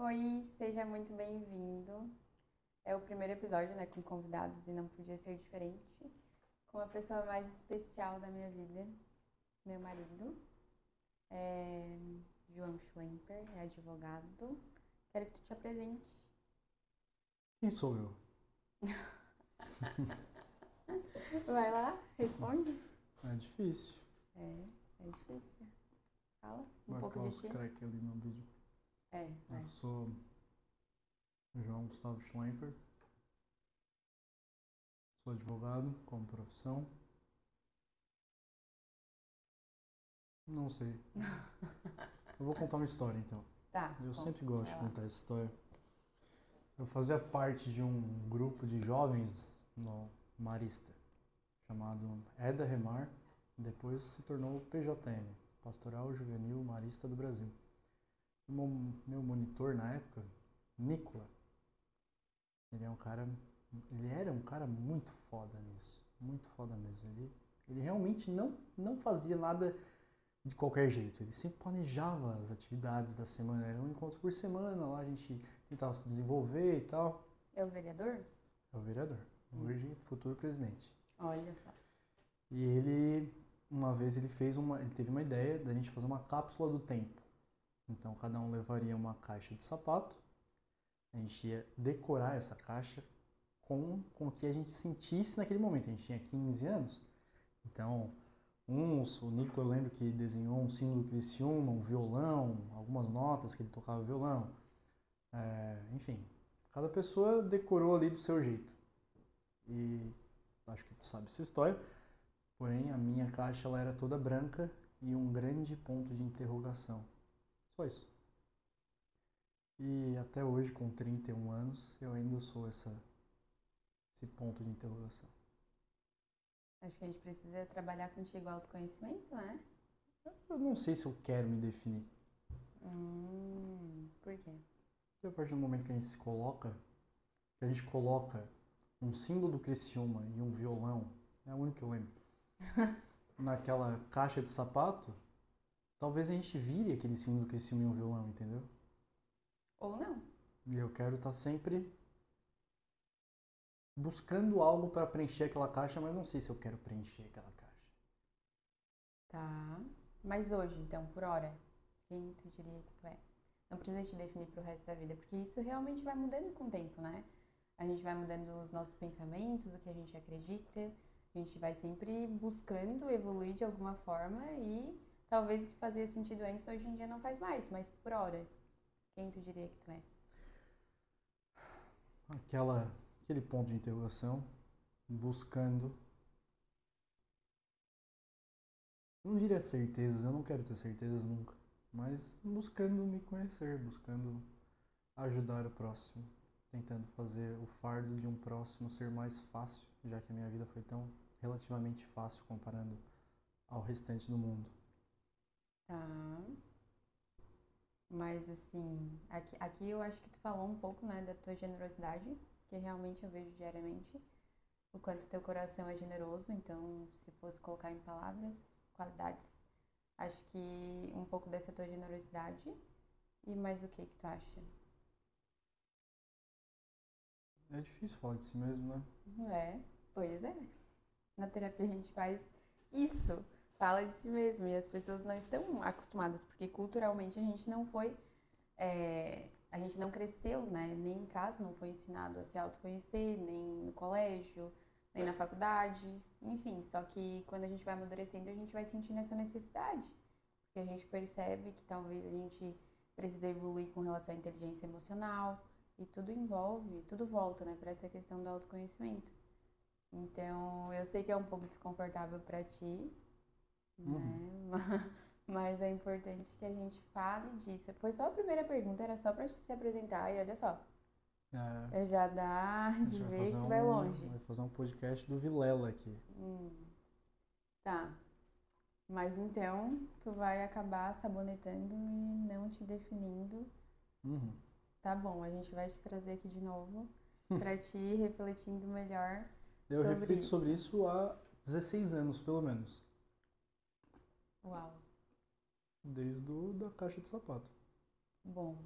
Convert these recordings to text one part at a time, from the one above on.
Oi, seja muito bem-vindo. É o primeiro episódio, né, com convidados e não podia ser diferente. Com a pessoa mais especial da minha vida, meu marido, é João Schlemper, é advogado. Quero que tu te apresente. Quem sou eu? Vai lá, responde. É difícil. É, é difícil. Fala um Vai pouco de ti. crack ali no vídeo. É, vai. Eu sou João Gustavo Schlemper. Sou advogado como profissão. Não sei. Eu vou contar uma história então. Tá. Eu conta, sempre gosto de contar essa história. Eu fazia parte de um grupo de jovens no Marista, chamado Eda Remar, depois se tornou PJM, Pastoral Juvenil Marista do Brasil. Meu, meu monitor na época, Nicola, ele é um cara, ele era um cara muito foda nisso, muito foda mesmo. Ele, ele realmente não, não fazia nada de qualquer jeito. Ele sempre planejava as atividades da semana. Era um encontro por semana, lá a gente tentava se desenvolver e tal. É o vereador? É o vereador, hoje futuro presidente. Olha só. E ele, uma vez ele fez uma, ele teve uma ideia da gente fazer uma cápsula do tempo. Então cada um levaria uma caixa de sapato, a gente ia decorar essa caixa com, com o que a gente sentisse naquele momento. A gente tinha 15 anos, então uns, o Nico eu lembro que desenhou um símbolo do Criciúma, um violão, algumas notas que ele tocava violão. É, enfim, cada pessoa decorou ali do seu jeito. E acho que tu sabe essa história. Porém, a minha caixa ela era toda branca e um grande ponto de interrogação. Só isso. E até hoje, com 31 anos, eu ainda sou essa, esse ponto de interrogação. Acho que a gente precisa trabalhar contigo autoconhecimento, né? Eu não sei se eu quero me definir. Hum, por quê? Porque a partir do momento que a gente se coloca, que a gente coloca um símbolo do Criciúma e um violão, é o único que eu lembro, naquela caixa de sapato, talvez a gente vire aquele símbolo do Criciúma e um violão, entendeu? Ou não. E eu quero estar sempre buscando algo para preencher aquela caixa, mas não sei se eu quero preencher aquela caixa. Tá. Mas hoje, então, por hora, quem tu diria que tu é? Não precisa te definir pro resto da vida, porque isso realmente vai mudando com o tempo, né? A gente vai mudando os nossos pensamentos, o que a gente acredita. A gente vai sempre buscando evoluir de alguma forma e talvez o que fazia sentido antes hoje em dia não faz mais, mas por hora, quem tu diria que tu é? Aquela, aquele ponto de interrogação, buscando. Não diria certezas, eu não quero ter certezas nunca, mas buscando me conhecer, buscando ajudar o próximo, tentando fazer o fardo de um próximo ser mais fácil, já que a minha vida foi tão relativamente fácil comparando ao restante do mundo. Tá. Mas assim, aqui, aqui eu acho que tu falou um pouco, né, da tua generosidade, que realmente eu vejo diariamente, o quanto teu coração é generoso, então se fosse colocar em palavras, qualidades, acho que um pouco dessa tua generosidade. E mais o que que tu acha? É difícil falar de si mesmo, né? É, pois é. Na terapia a gente faz isso, fala de si mesmo, e as pessoas não estão acostumadas, porque culturalmente a gente não foi, é, a gente não cresceu, né? Nem em casa não foi ensinado a se autoconhecer, nem no colégio, nem na faculdade, enfim. Só que quando a gente vai amadurecendo, a gente vai sentindo essa necessidade, porque a gente percebe que talvez a gente precisa evoluir com relação à inteligência emocional, e tudo envolve, tudo volta, né, para essa questão do autoconhecimento. Então, eu sei que é um pouco desconfortável para ti, né? Mas é importante que a gente fale disso. Foi só a primeira pergunta, era só para te se apresentar e olha só, É, já dá de gente vai ver que vai um- longe. Vai fazer um podcast do Vilela aqui. Hum, tá. Mas então, tu vai acabar sabonetando e não te definindo. Uhum. Tá bom, a gente vai te trazer aqui de novo para te ir refletindo melhor Eu sobre reflito isso. sobre isso há 16 anos, pelo menos. Uau. Desde o, da caixa de sapato. Bom,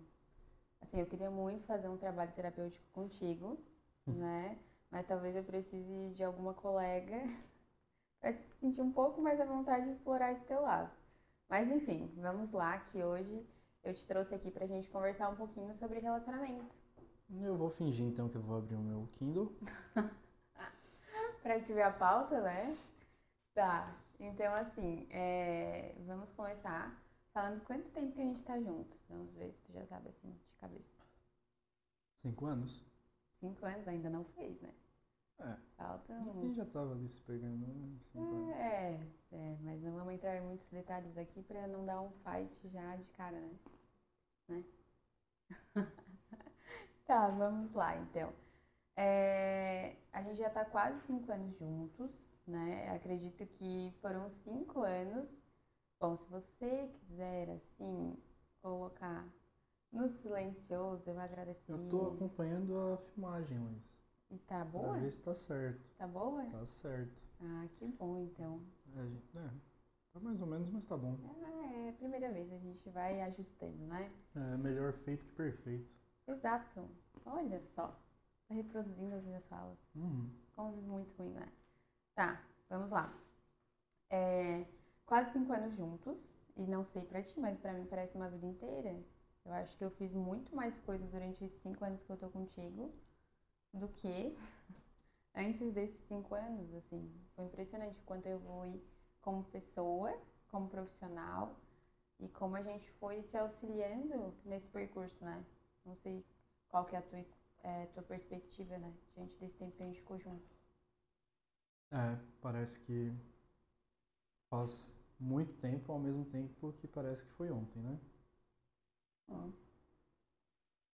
Assim, eu queria muito fazer um trabalho terapêutico contigo, né? Mas talvez eu precise de alguma colega para te sentir um pouco mais à vontade de explorar esse teu lado. Mas enfim, vamos lá, que hoje eu te trouxe aqui pra gente conversar um pouquinho sobre relacionamento. Eu vou fingir então que eu vou abrir o meu Kindle. pra te ver a pauta, né? Tá. Então, assim, é, vamos começar falando quanto tempo que a gente tá juntos. Vamos ver se tu já sabe assim de cabeça. Cinco anos? Cinco anos ainda não fez, né? É. Falta uns. já tava ali se pegando né? cinco anos. É, é, mas não vamos entrar em muitos detalhes aqui pra não dar um fight já de cara, né? Né? tá, vamos lá então. É, a gente já tá quase cinco anos juntos, né? Acredito que foram cinco anos. Bom, se você quiser, assim, colocar no silencioso, eu agradeceria. Eu tô acompanhando a filmagem, mas E tá pra boa? ver se tá certo. Tá boa? Tá certo. Ah, que bom então. É, gente- é, tá mais ou menos, mas tá bom. Ah, é a primeira vez, a gente vai ajustando, né? É melhor feito que perfeito. Exato. Olha só. Tá reproduzindo as minhas falas. Uhum. Muito comigo, né? Tá, vamos lá. É, quase cinco anos juntos. E não sei pra ti, mas pra mim parece uma vida inteira. Eu acho que eu fiz muito mais coisa durante esses cinco anos que eu tô contigo do que antes desses cinco anos, assim. Foi impressionante o quanto eu evolui como pessoa, como profissional e como a gente foi se auxiliando nesse percurso, né? Não sei qual que é a tua, é, tua perspectiva, né? Diante desse tempo que a gente ficou juntos. É, parece que faz muito tempo ao mesmo tempo que parece que foi ontem, né? Hum.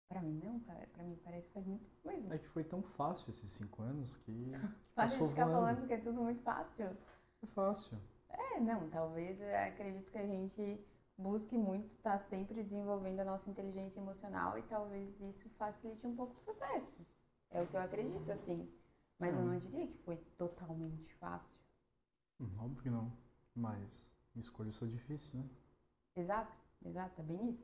Pra mim não, pra mim parece que faz muito tempo mesmo. É que foi tão fácil esses cinco anos que, que passou ficar voando. falando que é tudo muito fácil. É fácil. É, não, talvez eu acredito que a gente busque muito estar sempre desenvolvendo a nossa inteligência emocional e talvez isso facilite um pouco o processo. É o que eu acredito, assim. Mas eu Hum. não diria que foi totalmente fácil. Hum, Óbvio que não. Mas escolhas são difíceis, né? Exato, exato, é bem isso.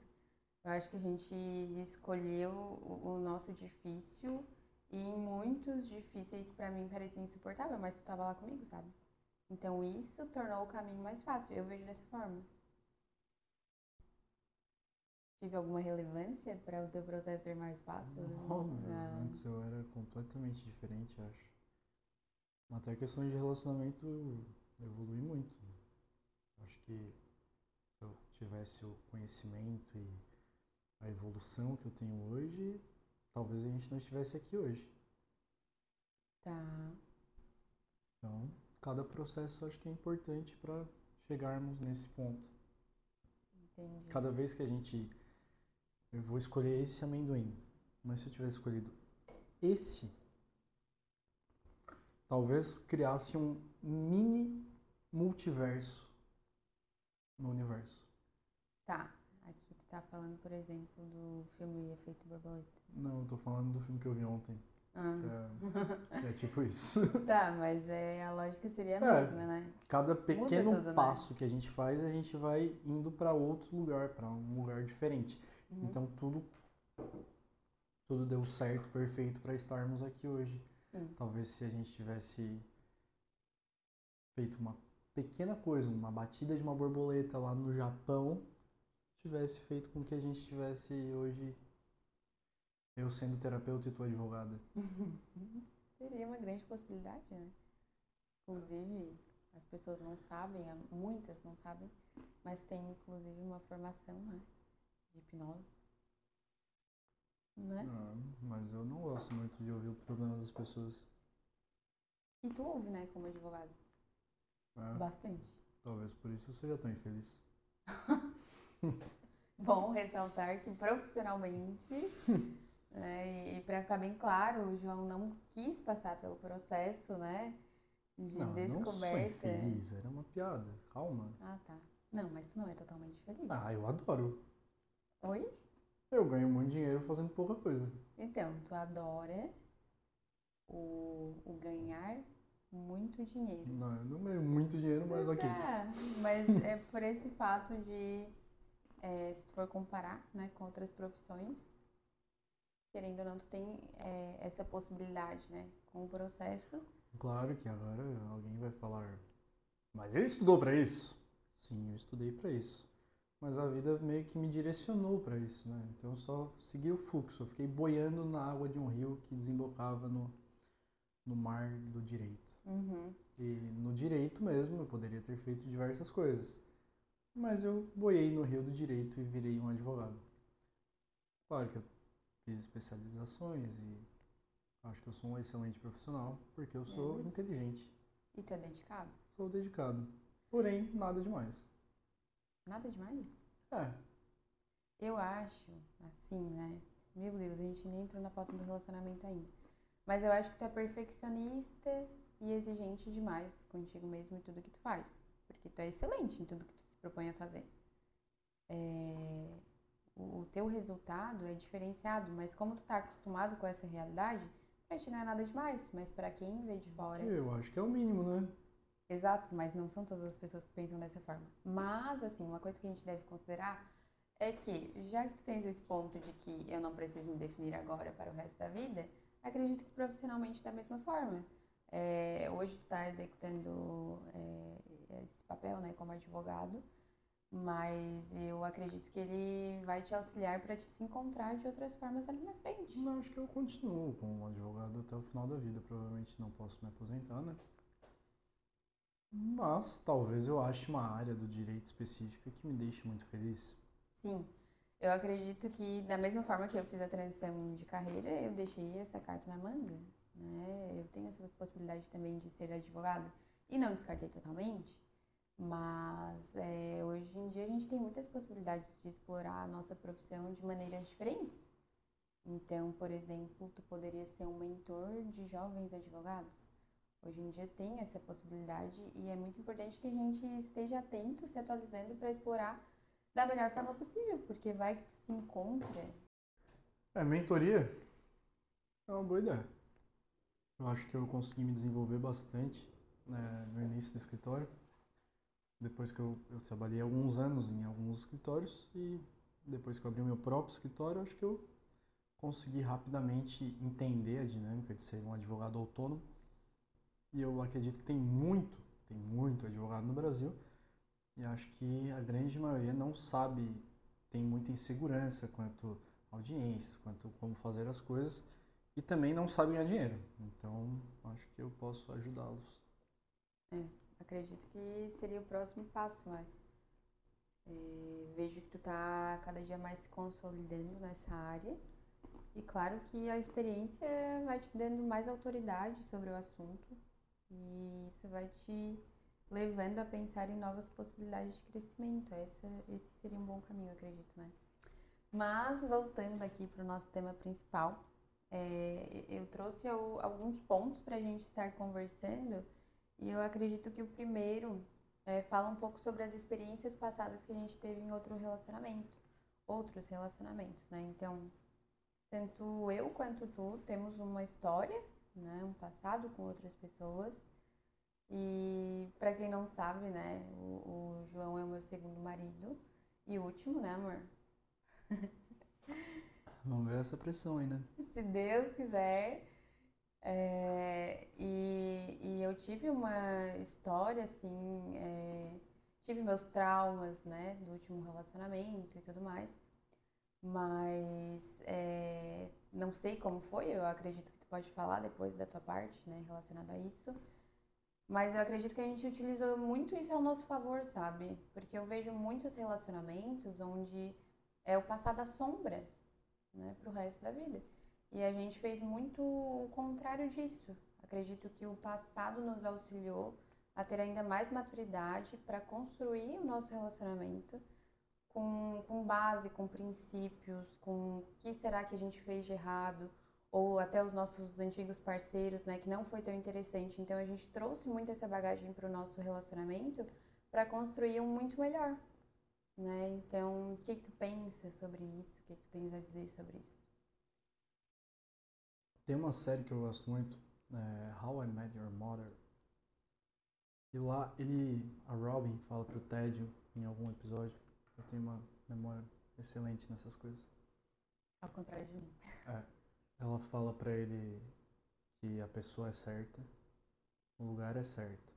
Eu acho que a gente escolheu o, o nosso difícil e em muitos difíceis pra mim parecia insuportável, mas tu tava lá comigo, sabe? Então isso tornou o caminho mais fácil. Eu vejo dessa forma. Tive alguma relevância para o teu processo ser mais fácil? Ah, Antes eu era completamente diferente, acho. Até questões de relacionamento evolui muito. Acho que se eu tivesse o conhecimento e a evolução que eu tenho hoje, talvez a gente não estivesse aqui hoje. tá. Então, cada processo acho que é importante para chegarmos nesse ponto. Entendi. Cada vez que a gente. Eu vou escolher esse amendoim. Mas se eu tivesse escolhido esse, talvez criasse um mini multiverso no universo. Tá. Aqui tu tá falando, por exemplo, do filme Efeito Borboleta. Não, eu tô falando do filme que eu vi ontem. Ah. Que é, que é tipo isso. Tá, mas é, a lógica seria a É. mesma, né? Cada pequeno tudo, né? passo que a gente faz, a gente vai indo para outro lugar, para um lugar diferente. Uhum. Então tudo tudo deu certo, perfeito para estarmos aqui hoje. Sim. Talvez se a gente tivesse feito uma pequena coisa, uma batida de uma borboleta lá no Japão, tivesse feito com que a gente tivesse hoje eu sendo terapeuta e tu advogada. Seria uma grande possibilidade, né? Inclusive, as pessoas não sabem, muitas não sabem, mas tem inclusive uma formação, né? De hipnose. Né? Ah, mas eu não gosto muito de ouvir o problema das pessoas. E tu ouve, né, como advogado? Ah, Bastante. talvez por isso eu seja tão infeliz. Bom ressaltar que profissionalmente, né, e para ficar bem claro, o João não quis passar pelo processo, né, de não, eu não sou descoberta. infeliz, era uma piada. Calma. Ah, tá. Não, mas tu não é totalmente feliz. Ah, eu adoro. Oi? Eu ganho muito dinheiro fazendo pouca coisa. Então, tu adora o, o ganhar muito dinheiro. Não, eu não ganho muito dinheiro, mas ok. Tá, mas é por esse fato de, é, se tu for comparar né, com outras profissões, querendo ou não, tu tem é, essa possibilidade, né? Com o processo. Claro que agora alguém vai falar, mas ele estudou para isso? Sim, eu estudei para isso. Mas a vida meio que me direcionou para isso, né? Então eu só segui o fluxo. Eu fiquei boiando na água de um rio que desembocava no, no mar do direito. Uhum. E no direito mesmo eu poderia ter feito diversas coisas. Mas eu boiei no rio do direito e virei um advogado. Claro que eu fiz especializações e acho que eu sou um excelente profissional porque eu sou Isso. inteligente, E tu é dedicado? sou dedicado. Porém, nada demais. Nada demais? É, Eu acho, assim, né? Meu Deus, a gente nem entrou na pauta do relacionamento ainda. Mas eu acho que tu é perfeccionista e exigente demais contigo mesmo e tudo que tu faz. Porque tu é excelente em tudo que tu se propõe a fazer. É, O teu resultado é diferenciado, mas como tu tá acostumado com essa realidade, pra ti não é nada demais. Mas pra quem vê de fora, eu acho que é o mínimo, né? Exato, mas não são todas as pessoas que pensam dessa forma. Mas, assim, uma coisa que a gente deve considerar é que, já que tu tens esse ponto de que eu não preciso me definir agora para o resto da vida, acredito que profissionalmente da mesma forma. É, hoje tu está executando é, esse papel, né, como advogado, mas eu acredito que ele vai te auxiliar para te se encontrar de outras formas ali na frente. Não, acho que eu continuo como advogado até o final da vida. Provavelmente não posso me aposentar, né? Mas talvez eu ache uma área do direito específica que me deixe muito feliz. Sim, eu acredito que da mesma forma que eu fiz a transição de carreira, eu deixei essa carta na manga, né? Eu tenho essa possibilidade também de ser advogada e não descartei totalmente, mas é, hoje em dia a gente tem muitas possibilidades de explorar a nossa profissão de maneiras diferentes. Então, por exemplo, tu poderia ser um mentor de jovens advogados. Hoje em dia tem essa possibilidade e é muito importante que a gente esteja atento, se atualizando para explorar da melhor forma possível, porque vai que tu se encontra. É, mentoria é uma boa ideia. Eu acho que eu consegui me desenvolver bastante né, no início do escritório. Depois que eu, eu trabalhei alguns anos em alguns escritórios e depois que eu abri o meu próprio escritório, acho que eu consegui rapidamente entender a dinâmica de ser um advogado autônomo. E eu acredito que tem muito, tem muito advogado no Brasil. E acho que a grande maioria não sabe, tem muita insegurança quanto audiências, quanto como fazer as coisas e também não sabem ganhar dinheiro. Então, acho que eu posso ajudá-los. Acredito que seria o próximo passo, né? É, vejo que tu tá cada dia mais se consolidando nessa área. E claro que a experiência vai te dando mais autoridade sobre o assunto. E isso vai te levando a pensar em novas possibilidades de crescimento. Essa, esse seria um bom caminho, acredito, né? Mas, voltando aqui para o nosso tema principal, é, eu trouxe al- alguns pontos para a gente estar conversando e eu acredito que o primeiro é, fala um pouco sobre as experiências passadas que a gente teve em outro relacionamento, outros relacionamentos, né? Então, tanto eu quanto tu temos uma história, né? Um passado com outras pessoas. E para quem não sabe, né? O, o João é o meu segundo marido e último, né, amor? Vamos ver essa pressão aí, né? Se Deus quiser. É, e, e eu tive uma história assim, é, tive meus traumas, né, do último relacionamento e tudo mais, mas é, não sei como foi, eu acredito que tu pode falar depois da tua parte, né, relacionado a isso, mas eu acredito que a gente utilizou muito isso ao nosso favor, sabe? Porque eu vejo muitos relacionamentos onde é o passado da sombra, né, pro resto da vida. E a gente fez muito o contrário disso. Acredito que o passado nos auxiliou a ter ainda mais maturidade para construir o nosso relacionamento com, com base, com princípios, com o que será que a gente fez de errado, ou até os nossos antigos parceiros, né, que não foi tão interessante. Então a gente trouxe muito essa bagagem para o nosso relacionamento para construir um muito melhor. Né? Então, o que, que tu pensa sobre isso? O que, que tu tens a dizer sobre isso? Tem uma série que eu gosto muito, é How I Met Your Mother. E lá ele, a Robin fala pro Ted em algum episódio. Eu tenho uma memória excelente nessas coisas. Ao contrário de mim. Ela fala pra ele que a pessoa é certa, o lugar é certo.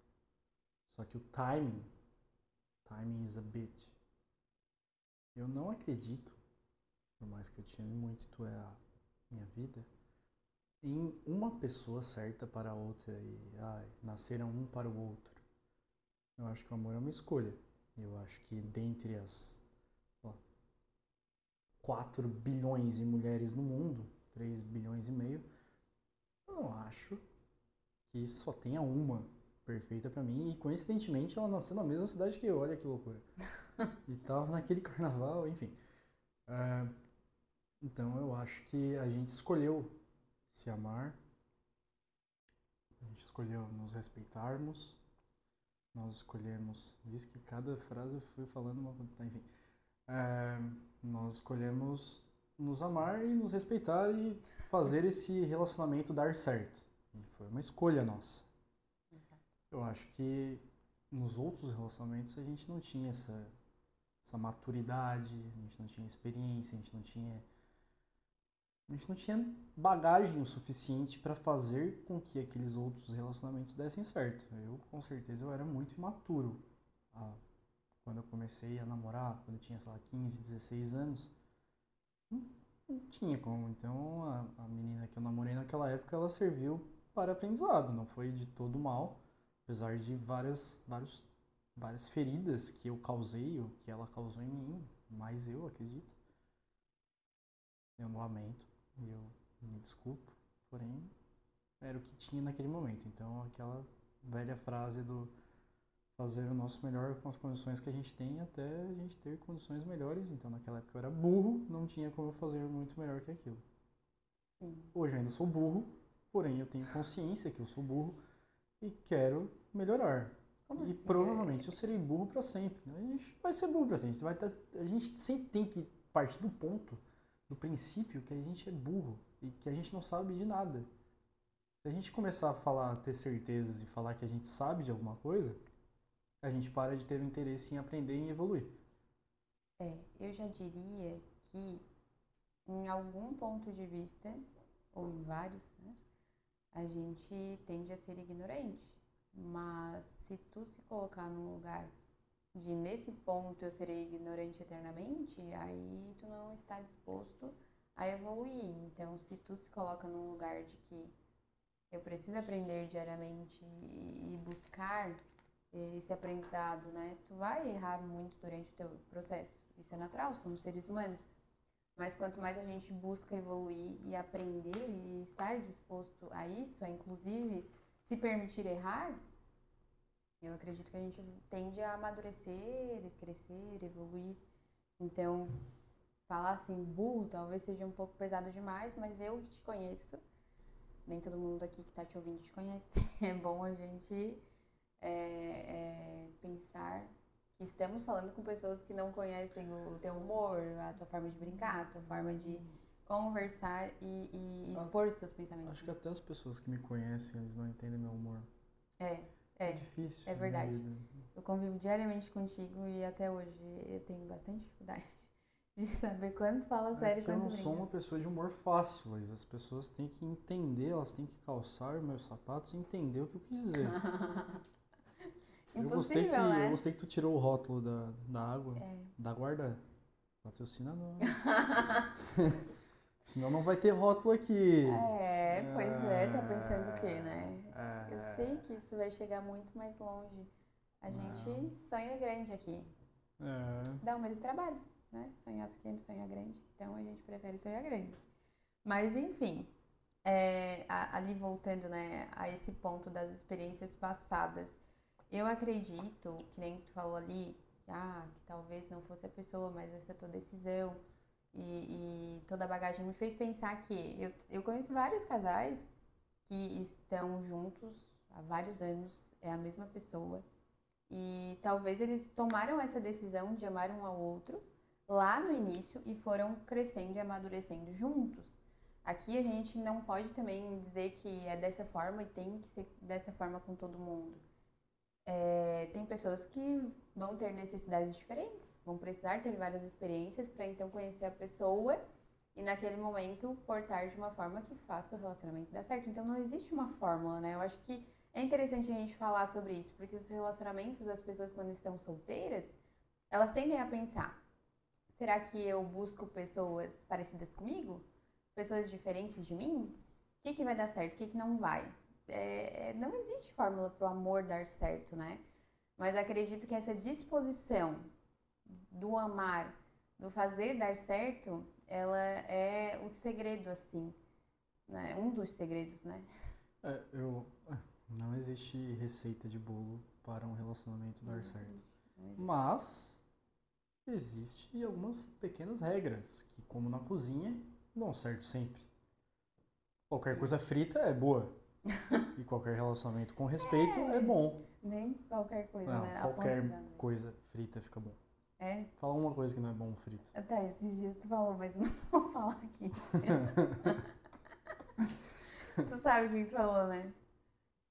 Só que o timing, timing is a bitch. Eu não acredito, por mais que eu te ame muito, tu é a minha vida, em uma pessoa certa para a outra e ai, nasceram um para o outro. Eu acho que o amor é uma escolha. Eu acho que dentre as ó, 4 bilhões de mulheres no mundo, 3 bilhões e meio, eu não acho que só tenha uma perfeita para mim. E coincidentemente ela nasceu na mesma cidade que eu, olha que loucura. e tava naquele carnaval, enfim. É, então eu acho que a gente escolheu se amar, a gente escolheu nos respeitarmos, nós escolhemos. Diz que cada frase eu fui falando uma. Tá, enfim. É, nós escolhemos nos amar e nos respeitar e fazer esse relacionamento dar certo. E foi uma escolha nossa. Eu acho que nos outros relacionamentos a gente não tinha essa, essa maturidade, a gente não tinha experiência, a gente não tinha a gente não tinha bagagem o suficiente para fazer com que aqueles outros relacionamentos dessem certo. Eu, com certeza, eu era muito imaturo ah, quando eu comecei a namorar, quando eu tinha, sei lá, 15, 16 anos. Não, não tinha como. Então, a, a menina que eu namorei naquela época, ela serviu para aprendizado, não foi de todo mal, apesar de várias, vários, várias feridas que eu causei, ou que ela causou em mim, mais eu acredito. Eu lamento e eu me desculpo, porém era o que tinha naquele momento. Então aquela velha frase do fazer o nosso melhor com as condições que a gente tem até a gente ter condições melhores. Então naquela época eu era burro, não tinha como fazer muito melhor que aquilo. Sim. Hoje eu ainda sou burro, porém eu tenho consciência que eu sou burro e quero melhorar. Como e assim? provavelmente eu serei burro para sempre. A gente vai ser burro para sempre. Ter, a gente sempre tem que partir do ponto do princípio que a gente é burro e que a gente não sabe de nada. Se a gente começar a falar, ter certezas e falar que a gente sabe de alguma coisa, a gente para de ter o interesse em aprender e evoluir. É, eu já diria que em algum ponto de vista, ou em vários, né, a gente tende a ser ignorante. Mas se tu se colocar no lugar de nesse ponto eu serei ignorante eternamente, aí tu não está disposto a evoluir. Então, se tu se coloca num lugar de que eu preciso aprender diariamente e buscar esse aprendizado, né? Tu vai errar muito durante o teu processo. Isso é natural, somos seres humanos. Mas quanto mais a gente busca evoluir e aprender e estar disposto a isso, a inclusive se permitir errar, eu acredito que a gente tende a amadurecer, crescer, evoluir. Então, falar assim, burro, talvez seja um pouco pesado demais, mas eu te conheço. Nem todo mundo aqui que está te ouvindo te conhece. É bom a gente é, é, pensar que estamos falando com pessoas que não conhecem o teu humor, a tua forma de brincar, a tua forma de conversar e, e expor os teus pensamentos. Acho que até as pessoas que me conhecem, eles não entendem meu humor. É. É, é difícil. É verdade. Eu convivo diariamente contigo e até hoje eu tenho bastante dificuldade de saber quando fala é sério e quando Eu não brinca. sou uma pessoa de humor fácil, mas as pessoas têm que entender, elas têm que calçar meus sapatos e entender o que eu quis dizer. eu gostei que né? eu gostei que tu tirou o rótulo da, da água, é. da guarda. Patrocina não. Senão não vai ter rótulo aqui. É, pois é, tá pensando o quê, né? É... Eu sei que isso vai chegar muito mais longe. A gente não. sonha grande aqui. É... Dá o mesmo trabalho, né? Sonhar pequeno, sonhar grande. Então a gente prefere sonhar grande. Mas enfim, é, ali voltando né, a esse ponto das experiências passadas, eu acredito, que nem tu falou ali, que, ah, que talvez não fosse a pessoa, mas essa é tua decisão e, e, toda a bagagem me fez pensar que eu, eu conheço vários casais que estão juntos há vários anos, é a mesma pessoa, e talvez eles tomaram essa decisão de amar um ao outro lá no início e foram crescendo e amadurecendo juntos. Aqui a gente não pode também dizer que é dessa forma e tem que ser dessa forma com todo mundo. É, tem pessoas que vão ter necessidades diferentes, vão precisar ter várias experiências para então conhecer a pessoa e naquele momento portar de uma forma que faça o relacionamento dar certo. Então não existe uma fórmula, né? Eu acho que é interessante a gente falar sobre isso, porque os relacionamentos das pessoas quando estão solteiras, elas tendem a pensar: será que eu busco pessoas parecidas comigo? Pessoas diferentes de mim? O que, que vai dar certo? O que, que não vai? É, é não existe fórmula para o amor dar certo, né? Mas acredito que essa disposição do amar, do fazer dar certo, ela é o segredo, assim. Né? Um dos segredos, né? É, eu, não existe receita de bolo para um relacionamento dar certo. Mas existe algumas pequenas regras que, como na cozinha, dão certo sempre. Qualquer coisa frita é boa. e qualquer relacionamento com respeito é, é bom. Nem qualquer coisa, não, né? Qualquer coisa frita fica bom. É? Fala uma coisa que não é bom frito. Tá, esses dias tu falou, mas não vou falar aqui. tu sabe o que tu falou, né?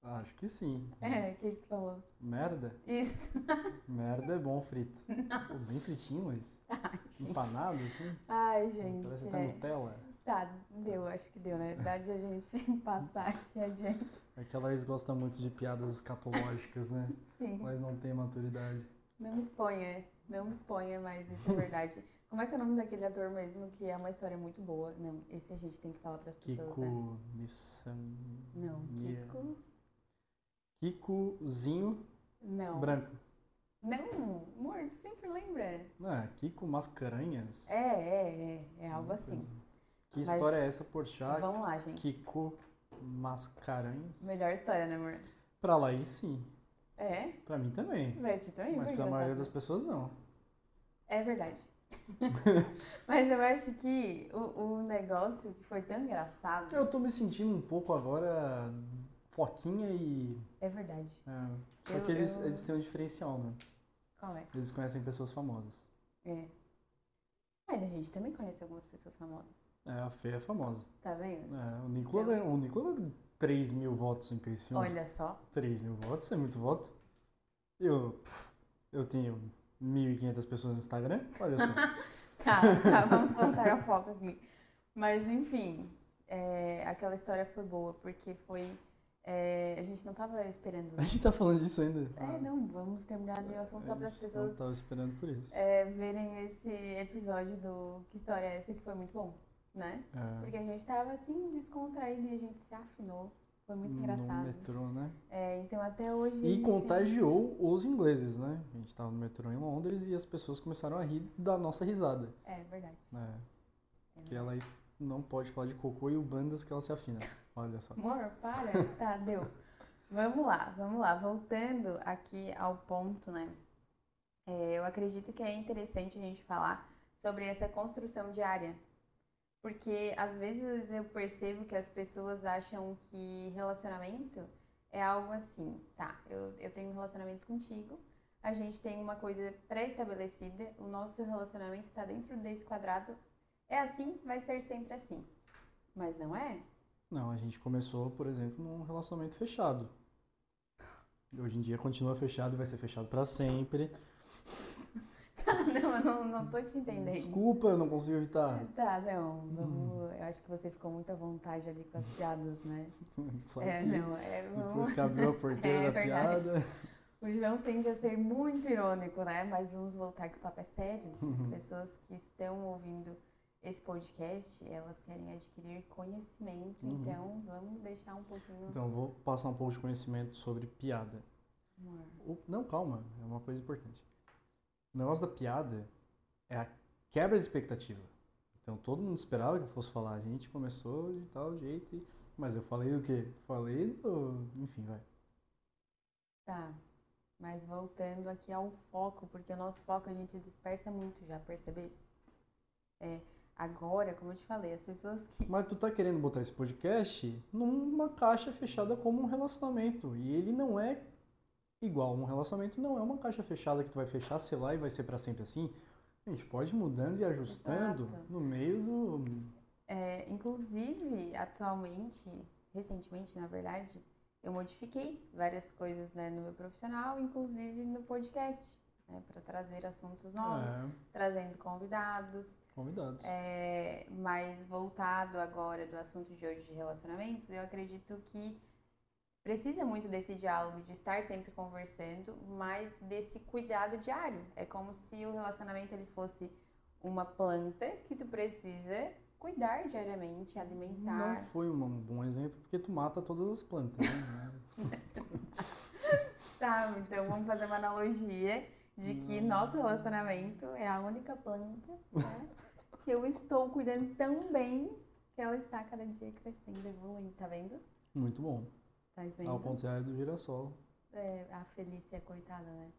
Acho que sim. É, o que, que tu falou? Merda? Isso. Merda é bom frito. Pô, bem fritinho, mas. Ai, empanado, assim? Ai, gente. Parece até é. Nutella. Tá, deu, acho que deu. Na verdade, a gente passar aqui adiante. É que a Laís gosta muito de piadas escatológicas, né? Sim. Mas não tem maturidade. Não exponha, não me exponha, mas isso é verdade. Como é que é o nome daquele ator mesmo, que é uma história muito boa? Não, esse a gente tem que falar para as pessoas, Kiko né? Missan... Não, Kiko... Kikozinho Não. branco. Não, amor, tu sempre lembra. Ah, Kiko Mascaranhas? É, é, é, é algo assim. Que Mas história é essa, Porchat? Vamos lá, gente. Kiko Mascaranhas? Melhor história, né, amor? Pra Laís, sim. É? Pra mim também. Pra ti também? Mas pra maioria das pessoas, não. É verdade. Mas eu acho que o, o negócio que foi tão engraçado. Eu tô me sentindo um pouco agora Foquinha e. É verdade. É. Só eu, que eles, eu... eles têm um diferencial, né? Qual é? Eles conhecem pessoas famosas. É. Mas a gente também conhece algumas pessoas famosas. É, a Fê é famosa. Tá vendo? É, o Nicola então... ganhou. O Nicola 3 mil votos em Criciúma. Olha só. 3 mil votos é muito voto. Eu, eu tenho 1.500 pessoas no Instagram. Olha só. tá, tá, vamos voltar ao foco aqui. Mas, enfim, é, aquela história foi boa, porque foi é, a gente não estava esperando. Né? A gente tá falando disso ainda. É, ah. não, vamos terminar de assunto só para as pessoas. Não tava esperando por isso. É, verem esse episódio do Que História é essa que foi muito bom, né? É. Porque a gente tava assim, descontraído e a gente se afinou. Foi muito engraçado. No metrô, né? É, então até hoje. E contagiou tem... os ingleses, né? A gente tava no metrô em Londres e as pessoas começaram a rir da nossa risada. É verdade. É. é que ela não pode falar de cocô e o bandas que ela se afina. Olha só. Amor, para. Tá, deu. Vamos lá, vamos lá. Voltando aqui ao ponto, né? É, eu acredito que é interessante a gente falar sobre essa construção diária. Porque às vezes eu percebo que as pessoas acham que relacionamento é algo assim, tá? Eu, eu tenho um relacionamento contigo, a gente tem uma coisa pré-estabelecida, o nosso relacionamento está dentro desse quadrado, é assim, vai ser sempre assim. Mas não é? Não, a gente começou, por exemplo, num relacionamento fechado. Hoje em dia continua fechado e vai ser fechado para sempre. Não, eu não, não tô te entendendo. Desculpa, eu não consigo evitar. Tá, não, vamos, eu acho que você ficou muito à vontade ali com as piadas, né? Só é, não, é, vamos... Depois que abriu a porteira é, da piada... O João tende a ser muito irônico, né? Mas vamos voltar que o papo é sério. As uhum. pessoas que estão ouvindo esse podcast, elas querem adquirir conhecimento, uhum. então vamos deixar um pouquinho. Então, vou passar um pouco de conhecimento sobre piada. O, não, calma, é uma coisa importante. O negócio da piada é a quebra de expectativa. Então, todo mundo esperava que eu fosse falar. A gente começou de tal jeito, mas eu falei o quê? Falei do... Enfim, vai. Tá, mas voltando aqui ao foco, porque o nosso foco a gente dispersa muito, já percebesse? É, Agora, como eu te falei, as pessoas que. Mas tu tá querendo botar esse podcast numa caixa fechada como um relacionamento. E ele não é igual. Um relacionamento não é uma caixa fechada que tu vai fechar, sei lá, e vai ser para sempre assim. A gente pode ir mudando e ajustando Exato. no meio do. É, inclusive, atualmente, recentemente, na verdade, eu modifiquei várias coisas né, no meu profissional, inclusive no podcast, né, para trazer assuntos novos, é. trazendo convidados. Convidados. É, mas voltado agora do assunto de hoje de relacionamentos, eu acredito que precisa muito desse diálogo, de estar sempre conversando, mas desse cuidado diário. É como se o relacionamento ele fosse uma planta que tu precisa cuidar diariamente, alimentar. Não foi um bom exemplo porque tu mata todas as plantas, né? tá, então vamos fazer uma analogia de que nosso relacionamento é a única planta né, que eu estou cuidando tão bem que ela está cada dia crescendo, evoluindo, tá vendo? Muito bom. Tá vendo? Ao contrário do girassol. É, a Felícia, coitada, né?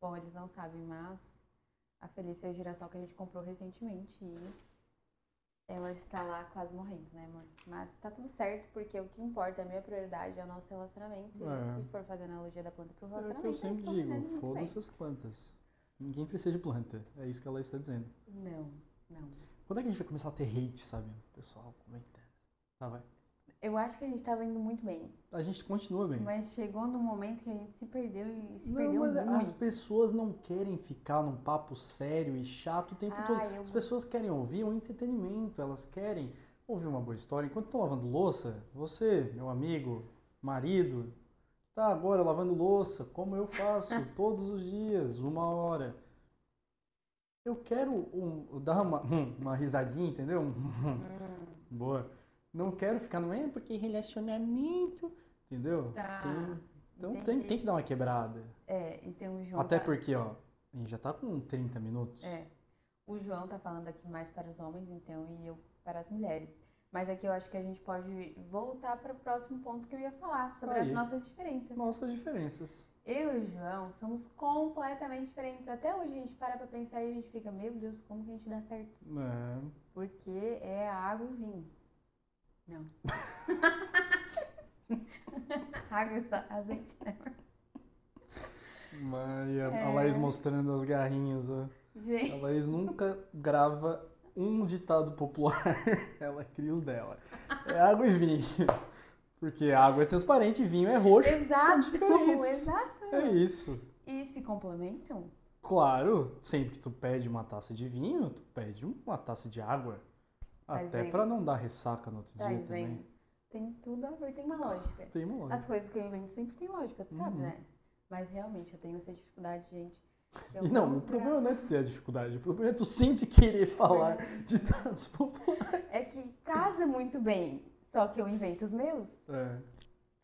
Bom, eles não sabem, mas a Felícia é o girassol que a gente comprou recentemente e ela está lá quase morrendo, né, amor? Mas tá tudo certo, porque o que importa, a minha prioridade é o nosso relacionamento. É. E se for fazer analogia da planta pro É o relacionamento, que eu sempre digo, foda-se as plantas. Ninguém precisa de planta. É isso que ela está dizendo. Não, não. Quando é que a gente vai começar a ter hate, sabe? Pessoal, comentando. Tá, vai. Eu acho que a gente tava indo muito bem. A gente continua bem. Mas chegou num momento que a gente se perdeu e se Não, perdeu mas muito. as pessoas não querem ficar num papo sério e chato o tempo Ah, todo. eu- As pessoas querem ouvir um entretenimento, elas querem ouvir uma boa história. Enquanto estão lavando louça, você, meu amigo, marido, tá agora lavando louça, como eu faço todos os dias, uma hora. Eu quero um- dar uma, uma risadinha, entendeu? Hum, Boa. Não quero ficar no é porque relacionamento, entendeu? Tá, Tem- então tem, entendi. tem que dar uma quebrada. É, então o João. Até tá- porque, ó, a gente já tá com 30 minutos. É. O João tá falando aqui mais para os homens, então, e eu para as mulheres. Mas aqui eu acho que a gente pode voltar para o próximo ponto que eu ia falar, sobre Aí. as nossas diferenças. Nossas diferenças. Eu e o João somos completamente diferentes. Até hoje a gente para pra pensar e a gente fica, meu Deus, como que a gente dá certo? É. Porque é a água e o vinho. Não. água e azeite. Mas a, a É. Laís mostrando as garrinhas, ó. A Gente, Laís nunca grava um ditado popular. Ela cria os dela. É água e vinho. Porque água é transparente e vinho é roxo. Exato, exato. É isso. E se complementam? Claro, sempre que tu pede uma taça de vinho, tu pede uma taça de água. Até vem. pra não dar ressaca no outro dia Traz também. Tem tudo a ver, tem uma lógica. Tem uma lógica. As coisas que eu invento sempre tem lógica, tu sabe, Uhum. né? Mas realmente eu tenho essa dificuldade, gente. Eu E não, vou o pra- problema não é tu ter a dificuldade, o problema é tu sempre querer falar ditados populares. É que casa muito bem. Só que eu invento os meus. É.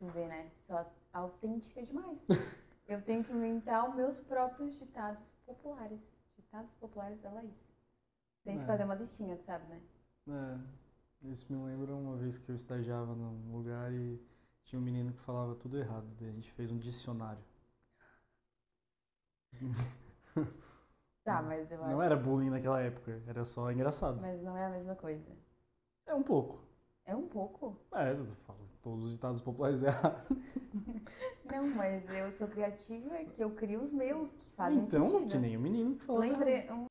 Tu vê, né? Sou autêntica demais. eu tenho que inventar os meus próprios ditados populares. Ditados populares da Laís. Tem que É. fazer uma listinha, sabe, né? É, isso me lembra uma vez que eu estagiava num lugar e tinha um menino que falava tudo errado. Daí a gente fez um dicionário. Tá, mas eu acho. Não era bullying naquela época, era só engraçado. Mas não é a mesma coisa. É um pouco. É um pouco. É, eu falo todos os ditados populares errados. Não, mas eu sou criativa, é que eu crio os meus, que fazem então, sentido. que nem o menino que errado. Lembrei. um-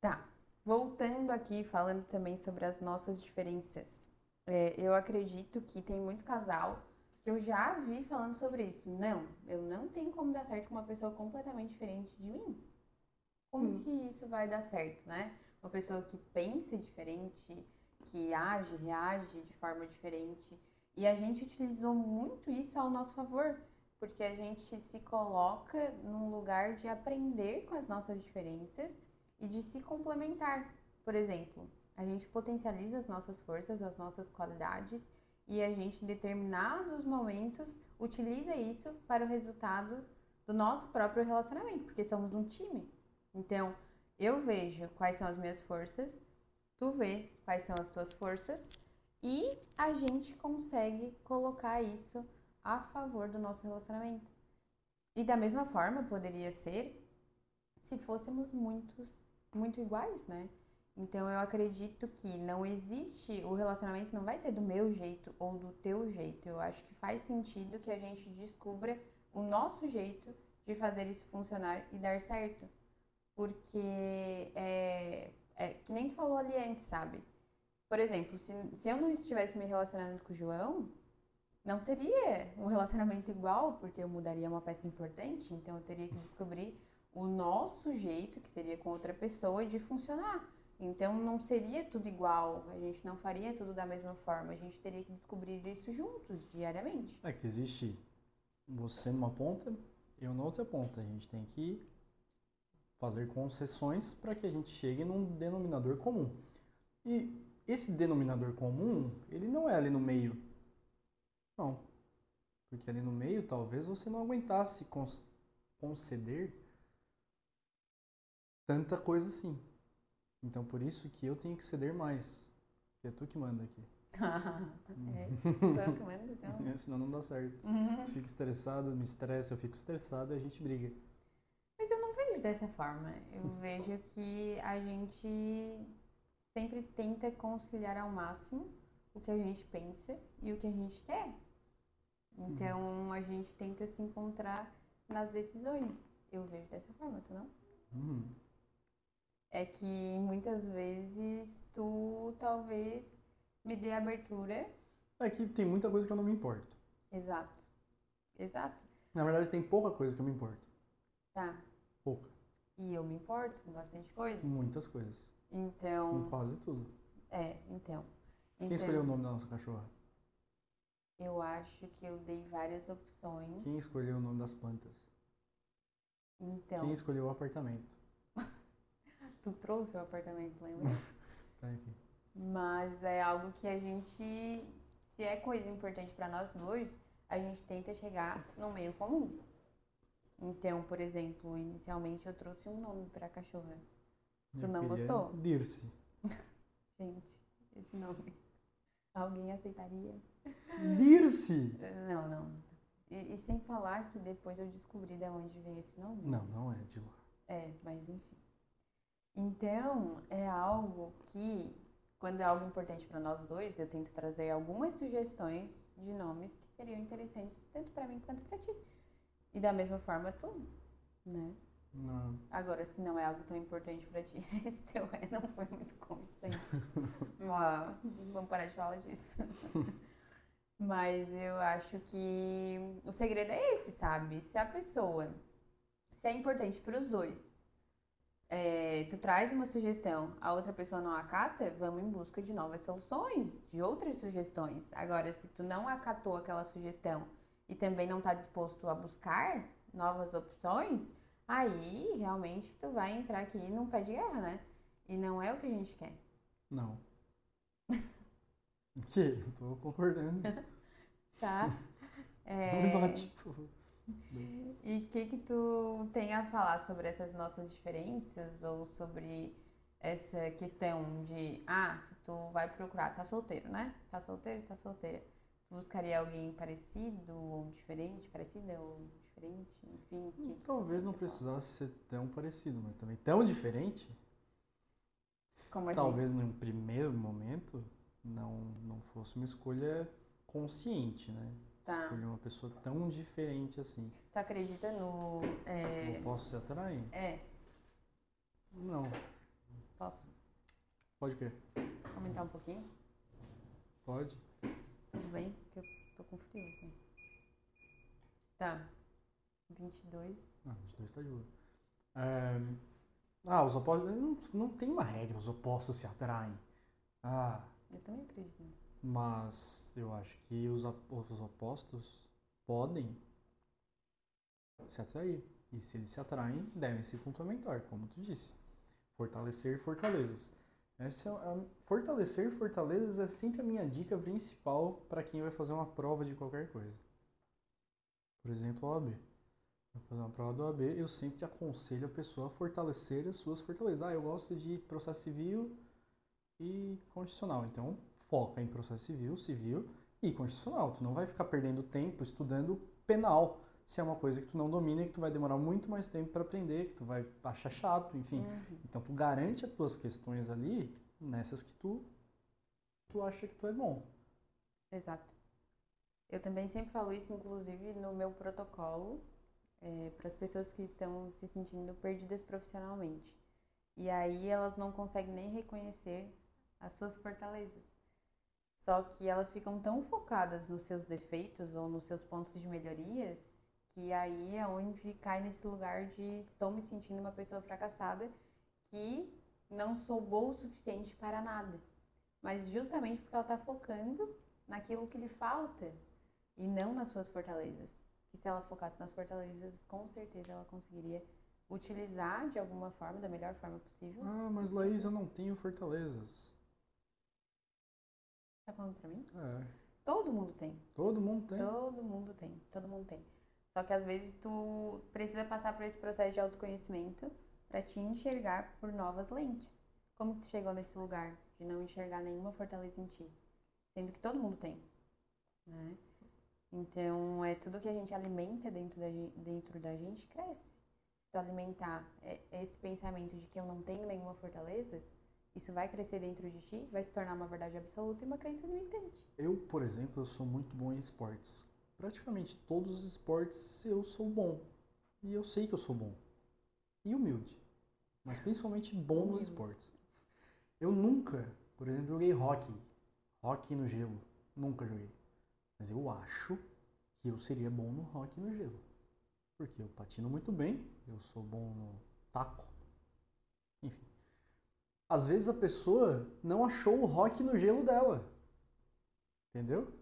Tá. Voltando aqui, falando também sobre as nossas diferenças. É, eu acredito que tem muito casal que eu já vi falando sobre isso. Não, eu não tenho como dar certo com uma pessoa completamente diferente de mim. Como Hum. que isso vai dar certo, né? Uma pessoa que pense diferente, que age, reage de forma diferente. E a gente utilizou muito isso ao nosso favor, porque a gente se coloca num lugar de aprender com as nossas diferenças e de se complementar. Por exemplo, a gente potencializa as nossas forças, as nossas qualidades e a gente, em determinados momentos, utiliza isso para o resultado do nosso próprio relacionamento, porque somos um time. Então, eu vejo quais são as minhas forças, tu vê quais são as tuas forças e a gente consegue colocar isso a favor do nosso relacionamento. E da mesma forma poderia ser se fôssemos muitos, muito iguais, né? Então eu acredito que não existe, o relacionamento não vai ser do meu jeito ou do teu jeito. Eu acho que faz sentido que a gente descubra o nosso jeito de fazer isso funcionar e dar certo. Porque é, é que nem tu falou ali antes, sabe? Por exemplo, se, se eu não estivesse me relacionando com o João, não seria um relacionamento igual, porque eu mudaria uma peça importante, então eu teria que descobrir o nosso jeito, que seria com outra pessoa, de funcionar. Então não seria tudo igual, a gente não faria tudo da mesma forma, a gente teria que descobrir isso juntos, diariamente. É que existe você numa ponta, eu na outra ponta. A gente tem que fazer concessões para que a gente chegue num denominador comum. E esse denominador comum, ele não é ali no meio. Não. Porque ali no meio, talvez você não aguentasse conceder tanta coisa assim. Então, por isso que eu tenho que ceder mais. Porque é tu que manda aqui. é, sou eu que mando, então. Senão não dá certo. Uhum. Tu fica estressado, me estressa, eu fico estressado e a gente briga. Mas eu não vejo dessa forma. Eu vejo que a gente sempre tenta conciliar ao máximo o que a gente pensa e o que a gente quer. Então a gente tenta se encontrar nas decisões. Eu vejo dessa forma, tu não? Hum. É que muitas vezes tu talvez me dê abertura. É que tem muita coisa que eu não me importo. Exato. Exato. Na verdade, tem pouca coisa que eu me importo. Tá. Pouca. E eu me importo com bastante coisa. Muitas coisas. Com Então, quase tudo. é, então. Quem Então, escolheu o nome da nossa cachorra? Eu acho que eu dei várias opções. Quem escolheu o nome das plantas? Então, Quem escolheu o apartamento? Tu trouxe o apartamento, lembra? Tá, enfim. Mas é algo que a gente, se é coisa importante para nós dois, a gente tenta chegar no meio comum. Então, por exemplo, inicialmente eu trouxe um nome para a cachorra. Tu não gostou? Dirce. Gente, esse nome. Alguém aceitaria? Dirce! Não, não. E, e sem falar que depois eu descobri de onde veio esse nome. Não, não é de lá. É, mas enfim. Então, é algo que, quando é algo importante para nós dois, eu tento trazer algumas sugestões de nomes que seriam interessantes tanto para mim quanto para ti. E da mesma forma tu, né? Não. Agora, se não é algo tão importante para ti, esse teu é não foi muito convincente. Vamos parar de falar disso. Mas eu acho que o segredo é esse, sabe? Se a pessoa, se é importante para os dois, é, tu traz uma sugestão, a outra pessoa não acata, vamos em busca de novas soluções, de outras sugestões. Agora, se tu não acatou aquela sugestão e também não está disposto a buscar novas opções, aí realmente tu vai entrar aqui num pé de guerra, né? E não é o que a gente quer. Não. O quê? Eu tô concordando. Tá? Não me É, bate, por favor. E o que que tu tem a falar sobre essas nossas diferenças ou sobre essa questão de, ah, se tu vai procurar, tá solteiro, né? Tá solteiro, tá solteira. Tu buscaria alguém parecido ou diferente, parecida ou diferente, enfim, que que Talvez tem não falar? precisasse ser tão parecido, mas também tão diferente. Como Talvez num primeiro momento não, não fosse uma escolha consciente, né? Tá. Escolher uma pessoa tão diferente assim. Tu acredita no. é, Não posso se atrair? é, Não. posso Pode o quê? comentar um pouquinho? Pode. Tudo bem? Porque eu tô com frio aqui. Tá. 22. Ah, 22 tá de boa. É, Ah, os opostos. Não, não tem uma regra, os opostos se atraem. Ah, Eu também acredito. nisso. Mas eu acho que os, os opostos podem se atrair. E se eles se atraem, devem se complementar, como tu disse. Fortalecer fortalezas. Essa é fortalecer fortalezas é sempre a minha dica principal para quem vai fazer uma prova de qualquer coisa. Por exemplo, a OAB. Vai fazer uma prova do OAB, eu sempre aconselho a pessoa a fortalecer as suas fortalezas. Ah, eu gosto de processo civil e constitucional. Então, foca em processo civil, civil e constitucional. Tu não vai ficar perdendo tempo estudando penal, se é uma coisa que tu não domina e que tu vai demorar muito mais tempo para aprender, que tu vai achar chato, enfim. Uhum. Então tu garante as tuas questões ali nessas que tu tu acha que tu é bom. Exato. Eu também sempre falo isso, inclusive, no meu protocolo, para as pessoas que estão se sentindo perdidas profissionalmente. E aí elas não conseguem nem reconhecer as suas fortalezas. Só que elas ficam tão focadas nos seus defeitos ou nos seus pontos de melhorias que aí é onde cai nesse lugar de estou me sentindo uma pessoa fracassada que não sou boa o suficiente para nada. Mas justamente porque ela está focando naquilo que lhe falta e não nas suas fortalezas. Que se ela focasse nas fortalezas, com certeza ela conseguiria utilizar de alguma forma, da melhor forma possível. Ah, mas Laís, eu não tenho fortalezas. Tá falando pra mim? É. Todo mundo tem. Todo mundo tem. Todo mundo tem. Todo mundo tem. Só que às vezes tu precisa passar por esse processo de autoconhecimento para te enxergar por novas lentes. Como que tu chegou nesse lugar de não enxergar nenhuma fortaleza em ti? Sendo que todo mundo tem, né? Então, é tudo que a gente alimenta dentro da, dentro da gente cresce. Se tu alimentar é, esse pensamento de que eu não tenho nenhuma fortaleza, isso vai crescer dentro de ti, vai se tornar uma verdade absoluta e uma crença limitante. Eu, por exemplo, eu sou muito bom em esportes. Praticamente todos os esportes eu sou bom. E eu sei que eu sou bom. E humilde. Mas principalmente bom nos esportes. Eu nunca, por exemplo, joguei hockey. Hockey no gelo. Nunca joguei. Mas eu acho que eu seria bom no hockey no gelo. Porque eu patino muito bem, eu sou bom no taco. Às vezes a pessoa não achou o hockey no gelo dela. Entendeu?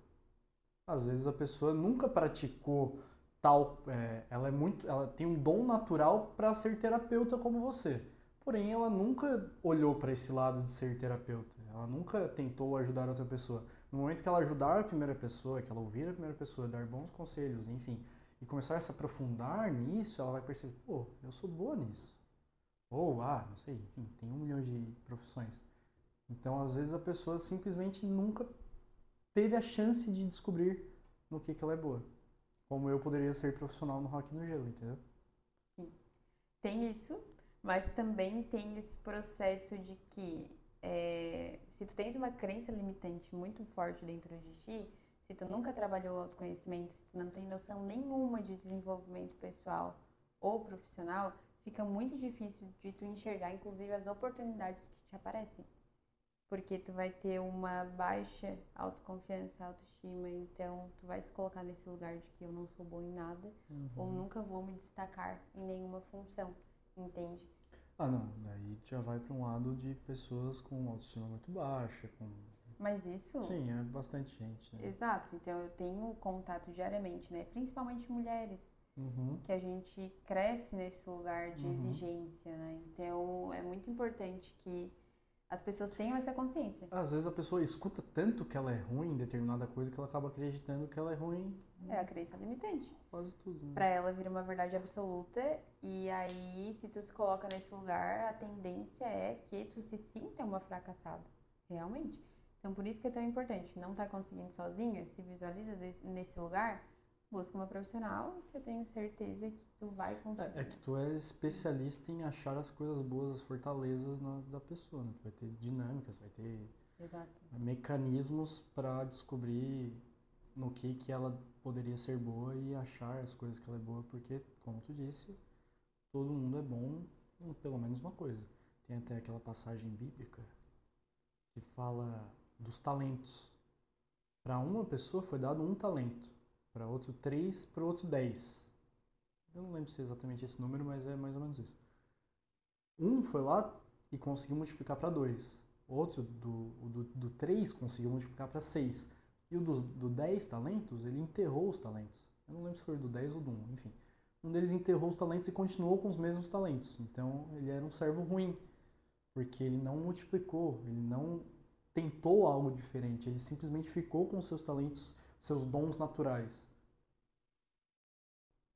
Às vezes a pessoa nunca praticou tal, é, ela é muito, ela tem um dom natural para ser terapeuta como você. Porém, ela nunca olhou para esse lado de ser terapeuta. Ela nunca tentou ajudar outra pessoa. No momento que ela ajudar a primeira pessoa, que ela ouvir a primeira pessoa, dar bons conselhos, enfim, e começar a se aprofundar nisso, ela vai perceber, pô, eu sou boa nisso. Ou, ah, não sei, enfim, tem um milhão de profissões. Então, às vezes a pessoa simplesmente nunca teve a chance de descobrir no que, que ela é boa. Como eu poderia ser profissional no rock no gelo, entendeu? Tem isso, mas também tem esse processo de que é, se tu tens uma crença limitante muito forte dentro de ti, se tu nunca trabalhou autoconhecimento, se tu não tem noção nenhuma de desenvolvimento pessoal ou profissional, fica muito difícil de tu enxergar, inclusive, as oportunidades que te aparecem. Porque tu vai ter uma baixa autoconfiança, autoestima, então tu vai se colocar nesse lugar de que eu não sou bom em nada ou nunca vou me destacar em nenhuma função, entende? Ah, não, daí já vai para um lado de pessoas com autoestima muito baixa, com... Mas isso, Sim, é bastante gente, né? exato, então eu tenho contato diariamente, né? Principalmente mulheres, Uhum. que a gente cresce nesse lugar de Uhum. exigência, né? Então é muito importante que as pessoas tenham essa consciência. Às vezes a pessoa escuta tanto que ela é ruim em determinada coisa que ela acaba acreditando que ela é ruim É a crença limitante. quase tudo. Né? Pra ela vira uma verdade absoluta e aí se tu se coloca nesse lugar, a tendência é que tu se sinta uma fracassada, realmente. Então por isso que é tão importante, não tá conseguindo sozinha, se visualiza desse- nesse lugar, busca uma profissional que eu tenho certeza que tu vai conseguir. É, é que tu é especialista em achar as coisas boas, as fortalezas na- da pessoa, né? Tu vai ter dinâmicas, vai ter Exato. mecanismos para descobrir no que que ela poderia ser boa e achar as coisas que ela é boa, porque, como tu disse, todo mundo é bom em pelo menos uma coisa. Tem até aquela passagem bíblica que fala dos talentos. Para uma pessoa foi dado um talento, para outro três, para outro dez. Eu não lembro se é exatamente esse número, mas é mais ou menos isso. Um foi lá e conseguiu multiplicar para dois. Outro, do, do, do 3, conseguiu multiplicar para 6. E o dos, do 10 talentos, ele enterrou os talentos. Eu não lembro se foi do 10 ou do 1, enfim. Um deles enterrou os talentos e continuou com os mesmos talentos. Então, ele era um servo ruim. Porque ele não multiplicou, ele não tentou algo diferente. Ele simplesmente ficou com seus talentos, seus dons naturais.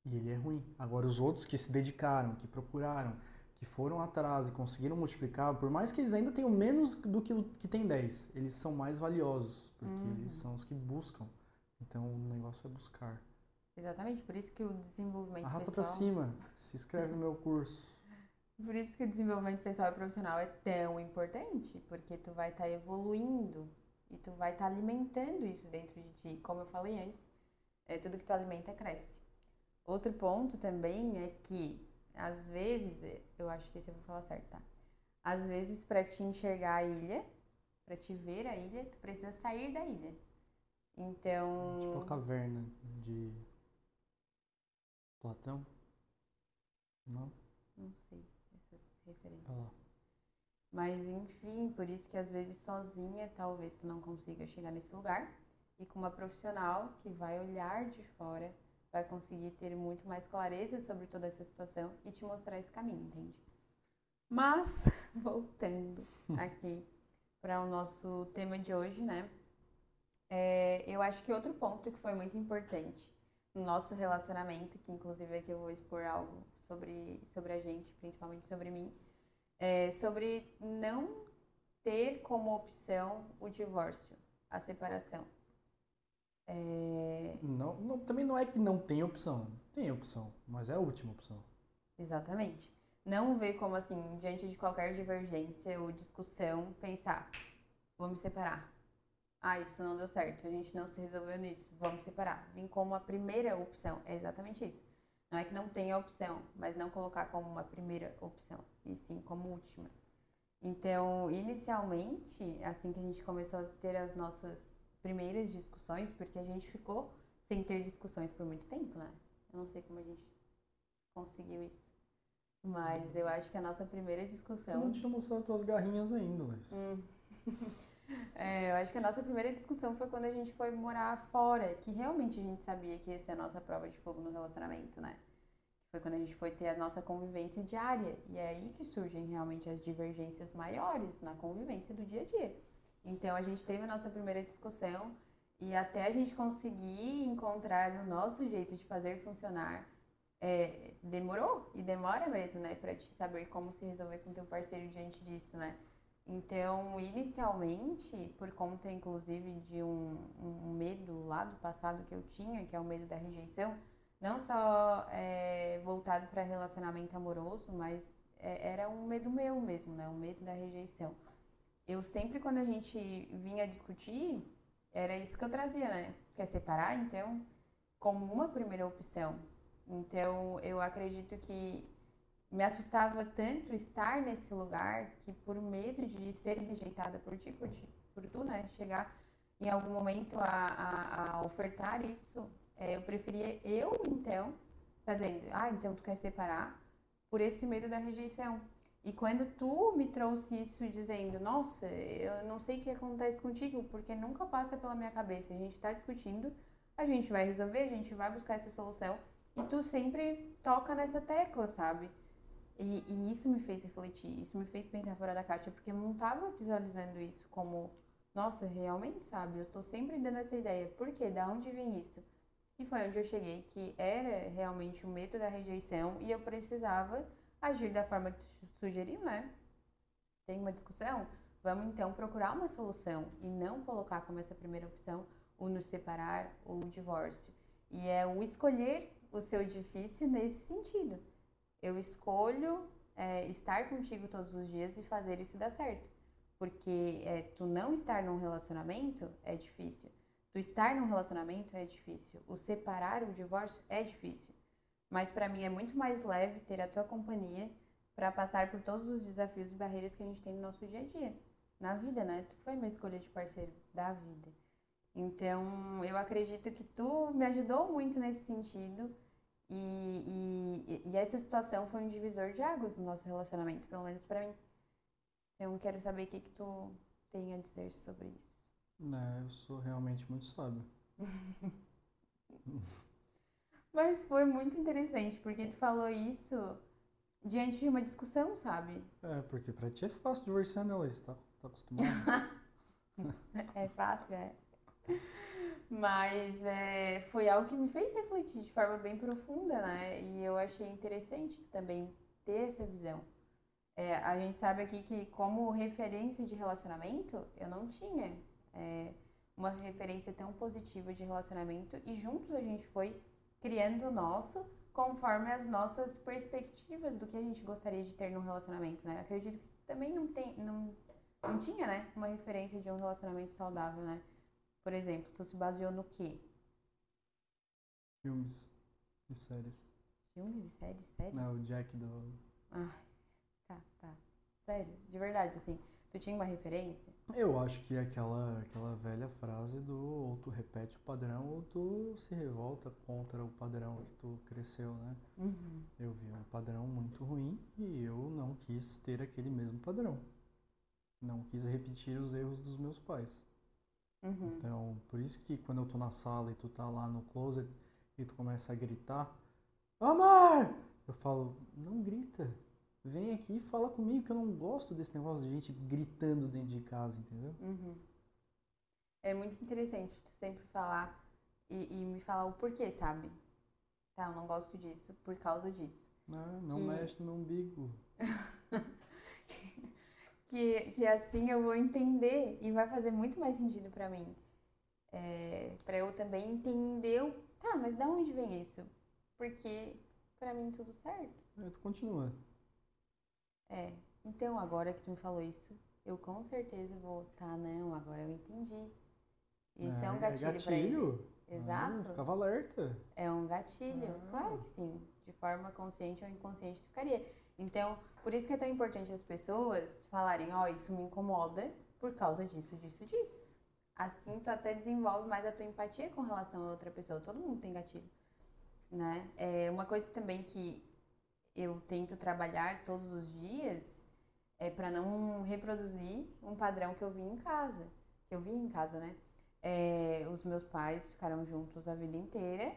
E ele é ruim. Agora, os outros que se dedicaram, que procuraram, que foram atrás e conseguiram multiplicar, por mais que eles ainda tenham menos do que que tem 10, eles são mais valiosos, porque Uhum. eles são os que buscam. Então o negócio é buscar. Exatamente, por isso que o desenvolvimento Arrasta pra pessoal... cima, se inscreve no meu curso. Por isso que o desenvolvimento pessoal e profissional é tão importante, porque tu vai estar evoluindo e tu vai estar alimentando isso dentro de ti. Como eu falei antes, é, tudo que tu alimenta cresce. Outro ponto também é que, às vezes, é, eu acho que esse eu vou falar certo, tá? Às vezes, para te enxergar a ilha, para te ver a ilha, tu precisa sair da ilha. Então, Tipo a caverna de Platão. Não? não sei essa referência. Olha lá. Mas enfim, por isso que às vezes sozinha talvez tu não consiga chegar nesse lugar. E com uma profissional que vai olhar de fora, vai conseguir ter muito mais clareza sobre toda essa situação e te mostrar esse caminho, entende? Mas, voltando aqui para o nosso tema de hoje, né? É, eu acho que outro ponto que foi muito importante no nosso relacionamento, que inclusive aqui eu vou expor algo sobre, sobre a gente, principalmente sobre mim, é sobre não ter como opção o divórcio, a separação. É... Não, não, também não é que não tem opção. Tem opção, mas é a última opção. Exatamente. Não ver como assim, diante de qualquer divergência ou discussão, pensar, vamos separar. Ah, isso não deu certo, a gente não se resolveu nisso, vamos separar. Vim como a primeira opção, é exatamente isso. Não é que não tenha opção, mas não colocar como uma primeira opção, e sim como última. Então, inicialmente, assim que a gente começou a ter as nossas primeiras discussões, porque a gente ficou sem ter discussões por muito tempo, né? Eu não sei como a gente conseguiu isso. Mas eu acho que a nossa primeira discussão. Eu não tinha mostrado tuas garrinhas ainda, mas. Hum. é, eu acho que a nossa primeira discussão foi quando a gente foi morar fora, que realmente a gente sabia que essa é a nossa prova de fogo no relacionamento, né? Foi quando a gente foi ter a nossa convivência diária. E é aí que surgem realmente as divergências maiores na convivência do dia a dia. Então a gente teve a nossa primeira discussão e até a gente conseguir encontrar o nosso jeito de fazer funcionar, é, demorou e demora mesmo, né, para te saber como se resolver com teu parceiro diante disso, né? Então, inicialmente, por conta inclusive de um, um medo lá do passado que eu tinha, que é o medo da rejeição, não só é, voltado para relacionamento amoroso, mas é, era um medo meu mesmo, né? O medo da rejeição eu sempre, quando a gente vinha discutir, era isso que eu trazia, né? Quer separar? Então, como uma primeira opção. Então, eu acredito que me assustava tanto estar nesse lugar que, por medo de ser rejeitada por ti, por, ti, por tu, né? Chegar em algum momento a, a, a ofertar isso, é, eu preferia eu, então, fazendo, ah, então tu quer separar, por esse medo da rejeição. E quando tu me trouxe isso dizendo, nossa, eu não sei o que acontece contigo, porque nunca passa pela minha cabeça. A gente está discutindo, a gente vai resolver, a gente vai buscar essa solução. E tu sempre toca nessa tecla, sabe? E, e isso me fez refletir, isso me fez pensar fora da caixa, porque eu não estava visualizando isso como, nossa, realmente, sabe? Eu estou sempre dando essa ideia. Por quê? Da onde vem isso? E foi onde eu cheguei, que era realmente o medo da rejeição e eu precisava agir da forma que tu sugeriu, né? Tem uma discussão? Vamos então procurar uma solução e não colocar como essa primeira opção o nos separar ou o divórcio. E é o escolher o seu difícil nesse sentido. Eu escolho é, estar contigo todos os dias e fazer isso dar certo. Porque é, tu não estar num relacionamento é difícil. Tu estar num relacionamento é difícil. O separar, o divórcio é difícil. Mas para mim é muito mais leve ter a tua companhia para passar por todos os desafios e barreiras que a gente tem no nosso dia a dia, na vida, né? Tu foi uma escolha de parceiro da vida. Então, eu acredito que tu me ajudou muito nesse sentido e, e, e essa situação foi um divisor de águas no nosso relacionamento, pelo menos para mim. Então, quero saber o que, que tu tem a dizer sobre isso. É, eu sou realmente muito sábio. Mas foi muito interessante, porque tu falou isso diante de uma discussão, sabe? É, porque pra ti é fácil divorciar, né, Laís? Tá, tá acostumado? é fácil, é. Mas é, foi algo que me fez refletir de forma bem profunda, né? E eu achei interessante também ter essa visão. É, a gente sabe aqui que, como referência de relacionamento, eu não tinha é, uma referência tão positiva de relacionamento e juntos a gente foi criando o nosso conforme as nossas perspectivas do que a gente gostaria de ter num relacionamento, né? Acredito que também não tem, não, não tinha, né, uma referência de um relacionamento saudável, né? Por exemplo, tu se baseou no quê? Filmes e séries. Filmes e séries? Sério? Não, o Jack do... Ah, tá, tá. Sério? De verdade, assim, tu tinha uma referência? Eu acho que é aquela, aquela velha frase do ou tu repete o padrão ou tu se revolta contra o padrão que tu cresceu, né? Uhum. Eu vi um padrão muito ruim e eu não quis ter aquele mesmo padrão. não quis repetir os erros dos meus pais. Uhum. Então, por isso que quando eu tô na sala e tu tá lá no closet e tu começa a gritar, Amar! Eu falo, não grita. Vem aqui e fala comigo, que eu não gosto desse negócio de gente gritando dentro de casa, entendeu? Uhum. É muito interessante tu sempre falar e, e me falar o porquê, sabe? Tá, eu não gosto disso por causa disso. Não, não Que- mexe no meu umbigo. que, que assim eu vou entender e vai fazer muito mais sentido pra mim. É, para eu também entender, o- tá, mas da onde vem isso? Porque pra mim tudo certo. Aí tu continua. É, então agora que tu me falou isso, eu com certeza vou, tá, não, agora eu entendi. Isso é, um gatilho, pra ele. gatilho? Exato. Ah, ficava alerta. É um gatilho, Ah. claro que sim. De forma consciente ou inconsciente ficaria. Então, por isso que é tão importante as pessoas falarem, ó, isso me incomoda por causa disso, disso, disso. Assim tu até desenvolve mais a tua empatia com relação a outra pessoa. Todo mundo tem gatilho, né? É uma coisa também que eu tento trabalhar todos os dias é para não reproduzir um padrão que eu vi em casa, que eu vi em casa, né? É, os meus pais ficaram juntos a vida inteira,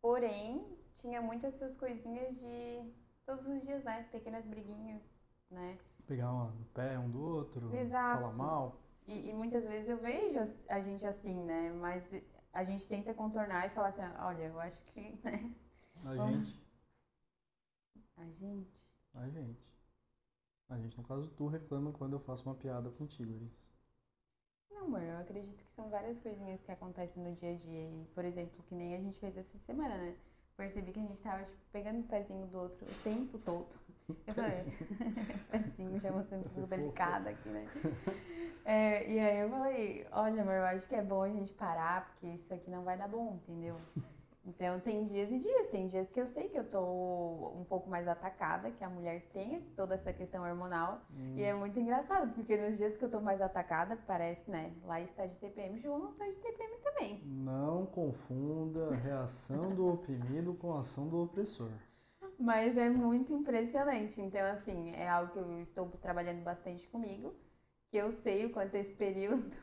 porém tinha muito essas coisinhas de todos os dias, né? Pequenas briguinhas, né? Pegar uma no pé um do outro, Exato. falar mal. E, e muitas vezes eu vejo a gente assim, né? Mas a gente tenta contornar e falar assim, olha, eu acho que, né? A Vamos. gente. A gente. A gente. A gente, no caso, tu reclama quando eu faço uma piada contigo, é isso. Não, amor, eu acredito que são várias coisinhas que acontecem no dia a dia. E, por exemplo, que nem a gente fez essa semana, né? Percebi que a gente tava, tipo, pegando o pezinho do outro o tempo todo. Eu falei, pezinho, já pouco fofa. delicada aqui, né? É, e aí eu falei, olha, amor, eu acho que é bom a gente parar, porque isso aqui não vai dar bom, entendeu? Então tem dias e dias, tem dias que eu sei que eu tô um pouco mais atacada, que a mulher tem toda essa questão hormonal. Hum, E é muito engraçado, porque nos dias que eu tô mais atacada, parece, né? Lá está de TPM, João não tá de TPM também. Não confunda a reação do oprimido com a ação do opressor. Mas é muito impressionante. Então, assim, é algo que eu estou trabalhando bastante comigo, que eu sei o quanto esse período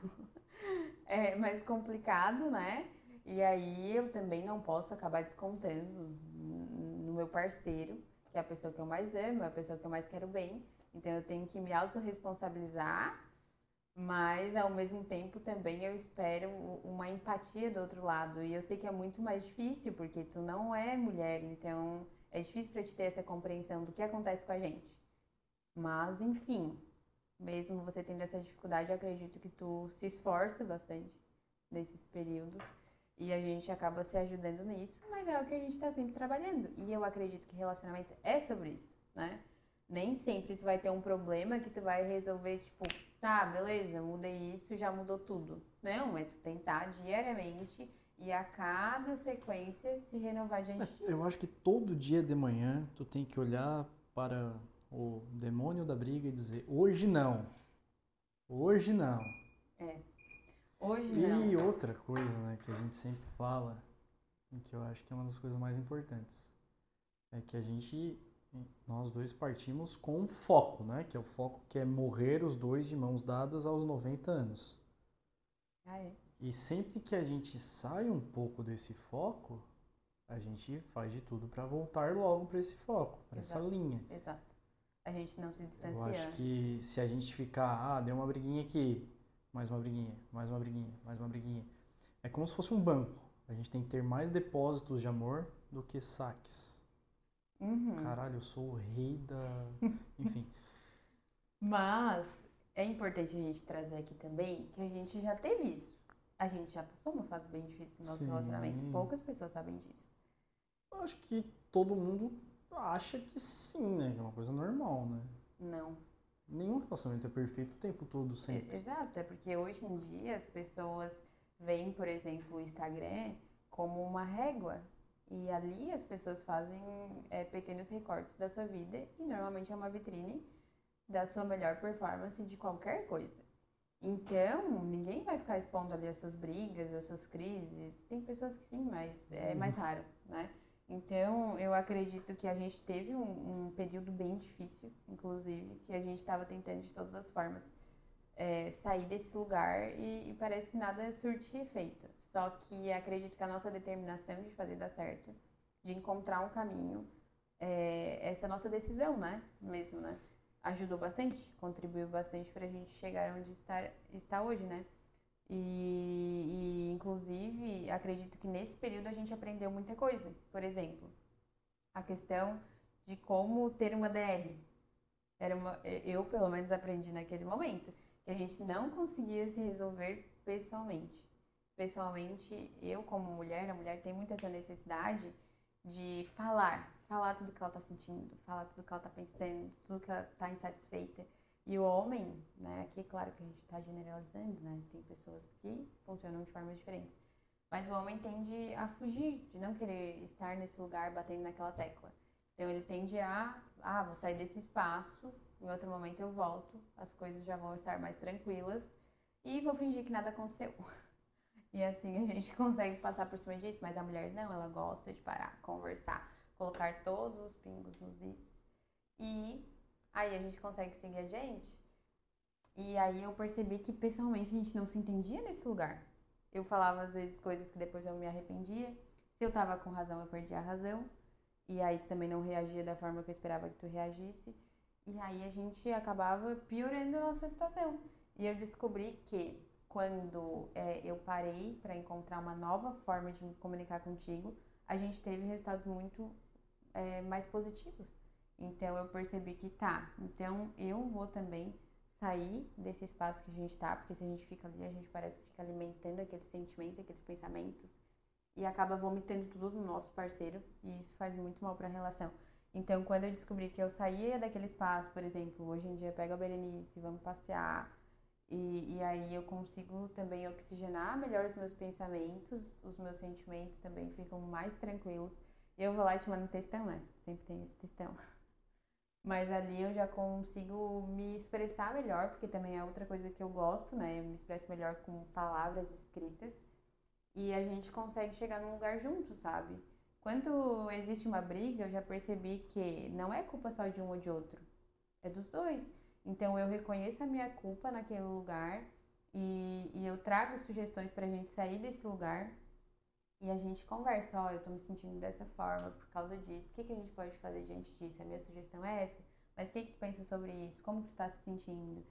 é mais complicado, né? E aí eu também não posso acabar descontando no meu parceiro, que é a pessoa que eu mais amo, é a pessoa que eu mais quero bem. Então eu tenho que me autorresponsabilizar, mas ao mesmo tempo também eu espero uma empatia do outro lado. E eu sei que é muito mais difícil, porque tu não é mulher, então é difícil para te ter essa compreensão do que acontece com a gente. Mas, enfim, mesmo você tendo essa dificuldade, eu acredito que tu se esforça bastante nesses períodos e a gente acaba se ajudando nisso, mas é o que a gente tá sempre trabalhando. E eu acredito que relacionamento é sobre isso, né? Nem sempre tu vai ter um problema que tu vai resolver, tipo, tá, beleza, mudei isso, já mudou tudo. Não, é tu tentar diariamente e a cada sequência se renovar diante disso. Eu acho que todo dia de manhã tu tem que olhar para o demônio da briga e dizer: hoje não. Hoje não. Hoje E não. outra coisa, né, que a gente sempre fala, e que eu acho que é uma das coisas mais importantes, é que a gente, nós dois partimos com um foco, né, que é o foco que é morrer os dois de mãos dadas aos 90 anos. Ah, é. E sempre que a gente sai um pouco desse foco, a gente faz de tudo para voltar logo para esse foco, para essa linha. Exato. A gente não se Eu distancia. acho que se a gente ficar, ah, deu uma briguinha aqui, mais uma briguinha, mais uma briguinha, mais uma briguinha. É como se fosse um banco. A gente tem que ter mais depósitos de amor do que saques. Uhum. Caralho, eu sou o rei da. Enfim. Mas é importante a gente trazer aqui também que a gente já teve isso. A gente já passou uma fase bem difícil no nosso Sim. relacionamento. Poucas pessoas sabem disso. Eu acho que todo mundo acha que sim, né? Que é uma coisa normal, né? Não. Nenhum relacionamento é perfeito o tempo todo, sempre. Exato, é porque hoje em dia as pessoas veem, por exemplo, o Instagram como uma régua. E ali as pessoas fazem é, pequenos recortes da sua vida e normalmente é uma vitrine da sua melhor performance de qualquer coisa. Então, ninguém vai ficar expondo ali as suas brigas, as suas crises. Tem pessoas que sim, mas é mais raro, né? Então, eu acredito que a gente teve um, um período bem difícil, inclusive, que a gente estava tentando de todas as formas é, sair desse lugar e, e parece que nada surte efeito. Só que acredito que a nossa determinação de fazer dar certo, de encontrar um caminho, é, essa nossa decisão, né? Mesmo, né? Ajudou bastante, contribuiu bastante para a gente chegar onde está, está hoje, né? E, e, inclusive, acredito que nesse período a gente aprendeu muita coisa. Por exemplo, a questão de como ter uma DR. Era uma, eu, pelo menos, aprendi naquele momento que a gente não conseguia se resolver pessoalmente. Pessoalmente, eu, como mulher, a mulher tem muito essa necessidade de falar, falar tudo que ela está sentindo, falar tudo que ela está pensando, tudo que ela está insatisfeita. E o homem, né, aqui claro que a gente está generalizando, né, tem pessoas que funcionam de formas diferentes. Mas o homem tende a fugir, de não querer estar nesse lugar batendo naquela tecla. Então ele tende a, ah, vou sair desse espaço, em outro momento eu volto, as coisas já vão estar mais tranquilas e vou fingir que nada aconteceu. E assim a gente consegue passar por cima disso, mas a mulher não, ela gosta de parar, conversar, colocar todos os pingos nos is. E aí a gente consegue seguir adiante. E aí eu percebi que pessoalmente a gente não se entendia nesse lugar. Eu falava às vezes coisas que depois eu me arrependia. Se eu tava com razão, eu perdia a razão. E aí tu também não reagia da forma que eu esperava que tu reagisse. E aí a gente acabava piorando a nossa situação. E eu descobri que quando é, eu parei para encontrar uma nova forma de me comunicar contigo, a gente teve resultados muito é, mais positivos. Então eu percebi que tá, então eu vou também sair desse espaço que a gente tá, porque se a gente fica ali, a gente parece que fica alimentando aquele sentimento, aqueles pensamentos e acaba vomitando tudo no nosso parceiro e isso faz muito mal para a relação. Então, quando eu descobri que eu saía daquele espaço, por exemplo, hoje em dia pego a Berenice, vamos passear, e, e aí eu consigo também oxigenar melhor os meus pensamentos, os meus sentimentos também ficam mais tranquilos. Eu vou lá e te mando um textão, né? Sempre tem esse textão. Mas ali eu já consigo me expressar melhor, porque também é outra coisa que eu gosto, né? Eu me expresso melhor com palavras escritas. E a gente consegue chegar num lugar junto, sabe? Quando existe uma briga, eu já percebi que não é culpa só de um ou de outro, é dos dois. Então eu reconheço a minha culpa naquele lugar e, e eu trago sugestões para a gente sair desse lugar e a gente conversa, ó, oh, eu tô me sentindo dessa forma por causa disso, o que, que a gente pode fazer diante disso? A minha sugestão é essa, mas o que, que tu pensa sobre isso? Como tu tá se sentindo?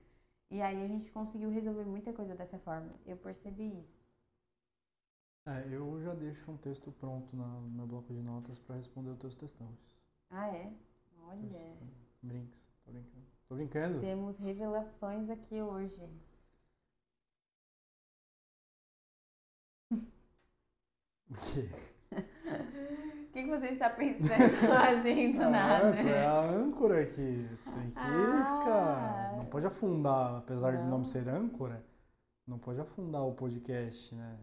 E aí a gente conseguiu resolver muita coisa dessa forma, eu percebi isso. É, eu já deixo um texto pronto no meu bloco de notas para responder os teus textões. Ah, é? Olha. Brinks, tô brincando. Tô brincando. Temos revelações aqui hoje. O quê? O que, que você está pensando assim do ah, nada? É a âncora aqui. Tu tem que ah, ficar. Não pode afundar, apesar não. de não ser âncora, não pode afundar o podcast, né?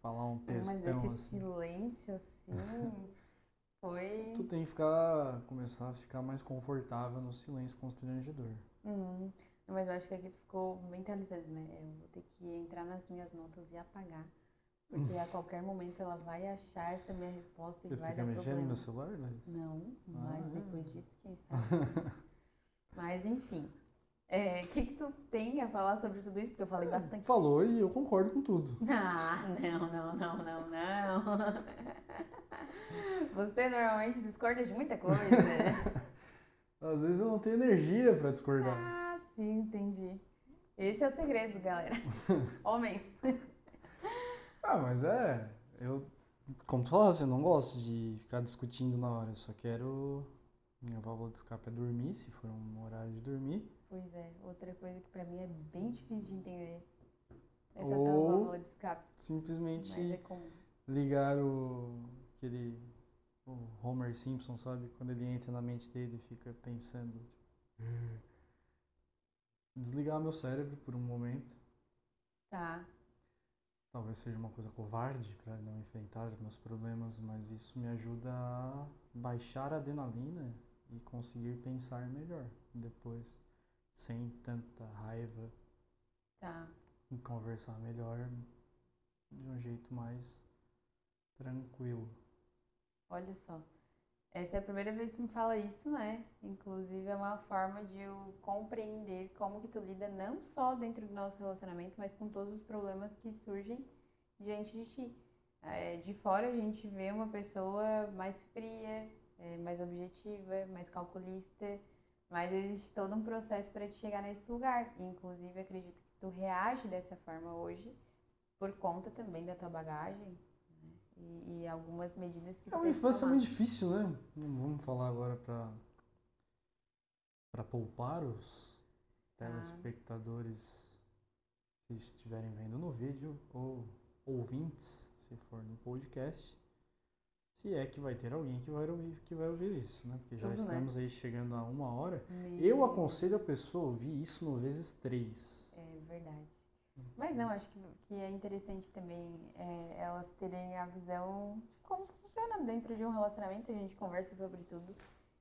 Falar um textão Mas esse assim. silêncio assim. Foi. Tu tem que ficar, começar a ficar mais confortável no silêncio constrangedor. Uhum. Mas eu acho que aqui tu ficou mentalizando, né? Eu vou ter que entrar nas minhas notas e apagar. Porque a qualquer momento ela vai achar essa minha resposta e tu vai dar mexendo problema. no celular, né? Não, mas ah, depois disso, quem sabe. mas enfim. O é, que, que tu tem a falar sobre tudo isso? Porque eu falei bastante. Falou e eu concordo com tudo. Ah, não, não, não, não, não. Você normalmente discorda de muita coisa. Às vezes eu não tenho energia para discordar. Ah, sim, entendi. Esse é o segredo, galera. Homens. Ah, mas é. Eu, como tu falaste, eu não gosto de ficar discutindo na hora. Eu só quero. Minha válvula de escape é dormir, se for um horário de dormir. Pois é, outra coisa que pra mim é bem difícil de entender. Essa Ou tal válvula de escape. Simplesmente é ligar o aquele o Homer Simpson, sabe? Quando ele entra na mente dele e fica pensando. Tipo, desligar meu cérebro por um momento. Tá. Talvez seja uma coisa covarde para não enfrentar os meus problemas, mas isso me ajuda a baixar a adrenalina e conseguir pensar melhor depois sem tanta raiva. Tá. E conversar melhor de um jeito mais tranquilo. Olha só. Essa é a primeira vez que tu me fala isso, né? Inclusive é uma forma de eu compreender como que tu lida não só dentro do nosso relacionamento, mas com todos os problemas que surgem diante de ti. É, de fora a gente vê uma pessoa mais fria, é, mais objetiva, mais calculista, mas existe todo um processo para te chegar nesse lugar. Inclusive acredito que tu reage dessa forma hoje por conta também da tua bagagem, e, e algumas medidas que É uma infância muito difícil, né? Não vamos falar agora para para poupar os telespectadores que estiverem vendo no vídeo ou ouvintes, se for no podcast. Se é que vai ter alguém que vai ouvir, que vai ouvir isso, né? Porque já Tudo, né? estamos aí chegando a uma hora. Meu Eu aconselho a pessoa a ouvir isso no vezes três. É verdade. Mas não, acho que, que é interessante também é, elas terem a visão de como funciona dentro de um relacionamento, a gente conversa sobre tudo.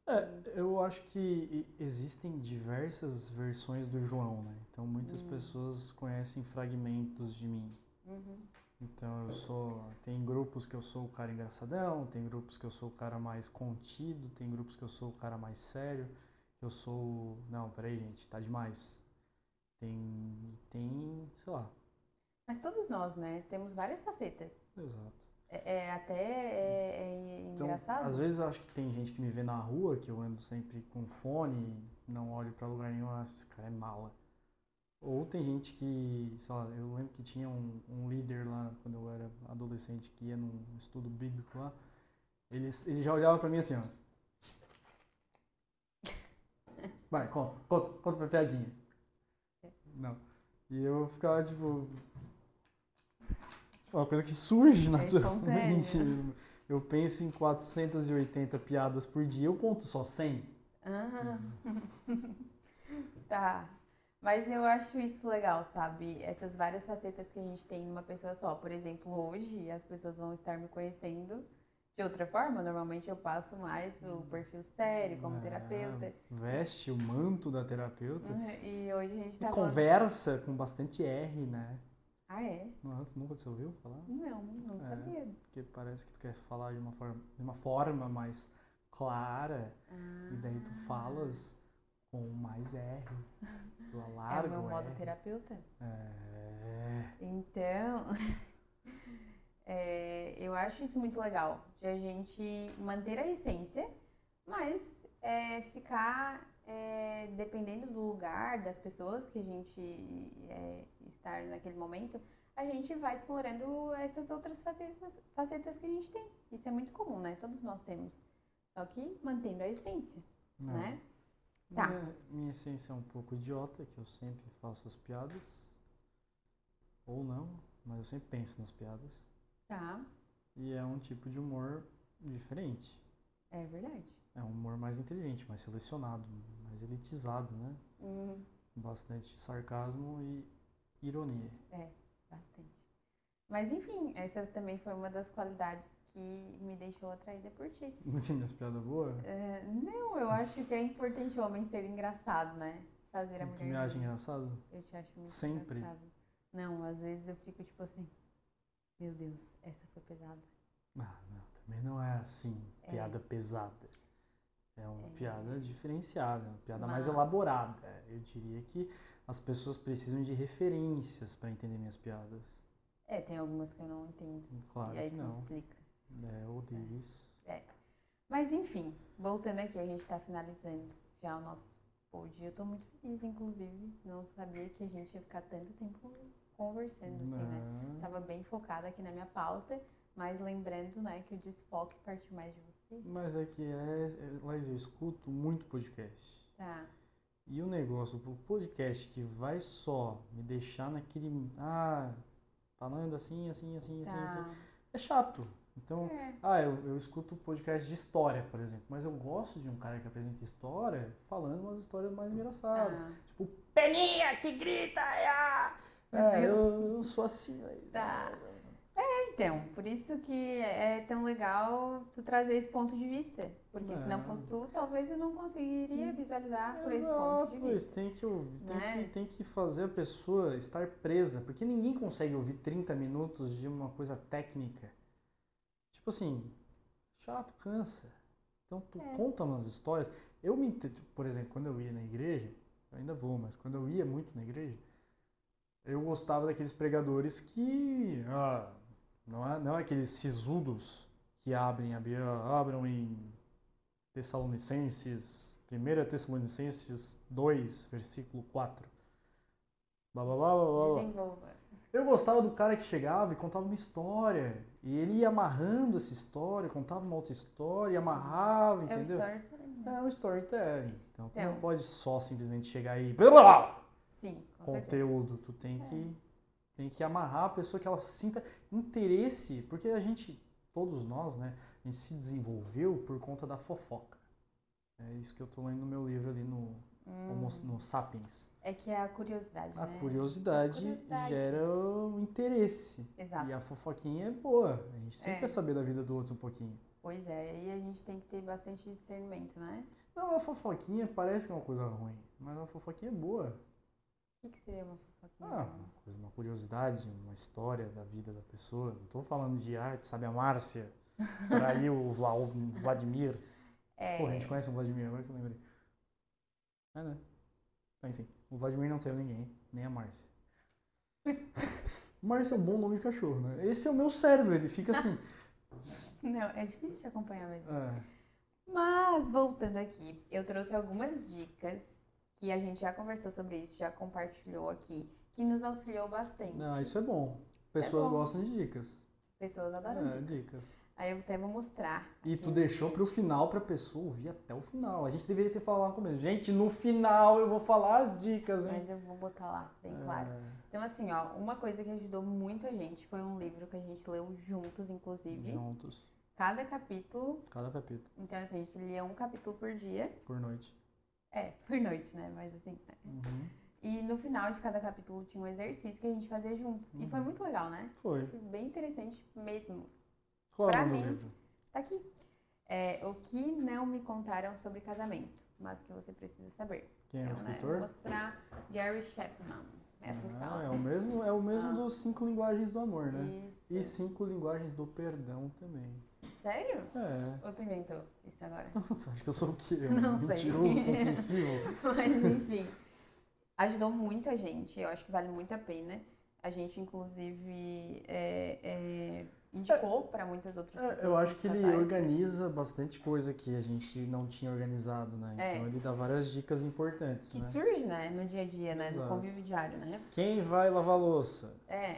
É, eu acho que existem diversas versões do João, né? Então muitas Hum. pessoas conhecem fragmentos de mim. Uhum. Então eu sou. Tem grupos que eu sou o cara engraçadão, tem grupos que eu sou o cara mais contido, tem grupos que eu sou o cara mais sério, eu sou. Não, peraí, gente, tá demais. Tem. Tem. sei lá. Mas todos nós, né, temos várias facetas. Exato. É, é até é, é Então, engraçado. às vezes acho que tem gente que me vê na rua, que eu ando sempre com fone, não olho pra lugar nenhum, acho que esse cara é mala. Ou tem gente que, sei lá, eu lembro que tinha um, um líder lá, quando eu era adolescente, que ia num estudo bíblico lá, ele, ele já olhava pra mim assim, ó. Vai, conta, conta, conta pra piadinha. Não. E eu ficava, tipo... Tipo, uma coisa que surge naturalmente. Eu penso em 480 piadas por dia, eu conto só 100. Ah. tá. Mas eu acho isso legal, sabe? Essas várias facetas que a gente tem numa pessoa só. Por exemplo, hoje as pessoas vão estar me conhecendo de outra forma. Normalmente eu passo mais o perfil sério como É, terapeuta. Veste o manto da terapeuta. E hoje a gente E tá falando... conversa com bastante R, né? Ah, é? Nossa, nunca você ouviu falar? Não, não É. sabia. Porque parece que tu quer falar de uma forma, de uma forma mais clara. E daí tu Ah, falas com mais R. Tu É alarga o meu modo R. terapeuta. É. Então, é, eu acho isso muito legal, de a gente manter a essência, mas é, ficar é, dependendo do lugar, das pessoas que a gente é, estar naquele momento, a gente vai explorando essas outras facetas, facetas que a gente tem. Isso é muito comum, né? Todos nós temos. Só que mantendo a essência, Não. né? Tá. Minha, minha essência é um pouco idiota, que eu sempre faço as piadas. Ou não, mas eu sempre penso nas piadas. Tá, E é um tipo de humor diferente. é verdade. É um humor mais inteligente, mais selecionado, mais elitizado, né? Hum, Bastante sarcasmo e ironia. Bastante. Mas enfim, essa também foi uma das qualidades que me deixou atraída por ti. Não tinha minhas piadas boas? É, não, eu acho que é importante o homem ser engraçado, né? Fazer a mulher. Tu me acha engraçado? Eu te acho muito Sempre? engraçado. Não, às vezes eu fico tipo assim, meu Deus, essa foi pesada. Ah, não, também não é assim, É. piada pesada. É uma É. piada diferenciada, uma piada mais Mas- elaborada. Eu diria que as pessoas precisam de referências para entender minhas piadas. É, tem algumas que eu não entendo. Claro e aí que tu me não. explica. É, eu odeio isso. Mas enfim, voltando aqui, a gente tá finalizando já o nosso pod. Eu tô muito feliz, inclusive. Não sabia que a gente ia ficar tanto tempo conversando, assim, né? Não. Tava bem focada aqui na minha pauta, mas lembrando, né, que o desfoque partiu mais de você. Mas é que, é, Laís, eu escuto muito podcast. Tá. E o negócio pro podcast que vai só me deixar naquele. Ah, falando assim, assim, assim, assim, assim. Tá. É chato. Então, É. ah, eu, eu escuto podcast de história, por exemplo. Mas eu gosto de um cara que apresenta história falando umas histórias mais engraçadas. Tá. Tipo, Peninha que grita! Ah! É, eu, eu sou assim. aí. Tá. Então, por isso que é tão legal tu trazer esse ponto de vista. Porque se não É. fosse tu, talvez eu não conseguiria visualizar por esse ponto Exato, de vista. tem que, ouvir, tem, Né? que, tem que fazer a pessoa estar presa, porque ninguém consegue ouvir 30 minutos de uma coisa técnica. Tipo assim, chato, cansa. Então tu É. conta umas histórias. Eu me, por exemplo, quando eu ia na igreja, eu ainda vou, mas quando eu ia muito na igreja, eu gostava daqueles pregadores que ah, não é não é aqueles sisudos que abrem abram em Tessalonicenses, 1 Tessalonicenses 2, versículo 4. Blá, blá, blá, blá. Desenvolva. Eu gostava do cara que chegava e contava uma história. E ele ia amarrando essa história, contava uma outra história, e amarrava, É o entendeu? storytelling. É um storytelling. Então tu Então. não pode só simplesmente chegar aí. Blá, blá, blá, Sim, com certeza. conteúdo. Tu tem que, tem que amarrar a pessoa que ela sinta interesse. Porque a gente, todos nós, né? A gente se desenvolveu por conta da fofoca. É isso que eu tô lendo no meu livro ali no, Hum, no Sapiens. é que é a curiosidade, A né? curiosidade, A curiosidade. gera o interesse. Exato. E a fofoquinha é boa. A gente sempre É. quer saber da vida do outro um pouquinho. Pois é, aí a gente tem que ter bastante discernimento, né? Não, a fofoquinha parece que é uma coisa ruim, mas a fofoquinha é boa. O que, que seria uma fofoquinha? Ah, uma, coisa, uma curiosidade, uma história da vida da pessoa. Não tô falando de arte, sabe, a Márcia traiu o Vla- o Vladimir. é, Pô, a gente conhece o Vladimir, agora que eu lembrei. É, né? Ah, Enfim, o Vladimir não traiu ninguém, nem a Márcia. Márcia é um bom nome de cachorro, né? Esse é o meu cérebro, ele fica assim. Não, é difícil de acompanhar mesmo. ah, Mas, voltando aqui, eu trouxe algumas dicas que a gente já conversou sobre isso, já compartilhou aqui, que nos auxiliou bastante. não, isso é bom. Pessoas bom. gostam de dicas. Pessoas adoram É, dicas. dicas. Aí eu até vou mostrar. E tu deixou vídeo. pro final pra pessoa ouvir até o final. A gente deveria ter falado no começo. Gente, no final eu vou falar as dicas, hein? Mas eu vou botar lá, bem claro. É, Então, assim, ó, uma coisa que ajudou muito a gente foi um livro que a gente leu juntos, inclusive. juntos. Cada capítulo. Cada capítulo, Então, assim, a gente lia um capítulo por dia. por noite. É, por noite, né? Mas assim. né? Uhum. E no final de cada capítulo tinha um exercício que a gente fazia juntos. E foi Uhum. muito legal, né? Foi. Foi bem interessante mesmo. Qual é Pra o mim- livro? Tá aqui. É, o que não me contaram sobre casamento, mas que você precisa saber. Quem é o Então, né, eu escritor? Vou mostrar Gary Chapman. É se Ah, é o mesmo, é o mesmo Ah. dos cinco linguagens do amor, né? Isso. E cinco linguagens do perdão também. Sério? É. Ou tu inventou isso agora? Acho que eu sou o quê? Não Um sei. mentiroso compulsivo? Mas enfim, ajudou muito a gente. Eu acho que vale muito a pena. A gente, inclusive, é, é, indicou para muitas outras É, pessoas. eu acho que ele casais. organiza bastante coisa que a gente não tinha organizado, né? É. Então ele dá várias dicas importantes, Que né? surge, né, no dia a dia, né, no Exato. convívio diário, né? Quem vai lavar louça? É.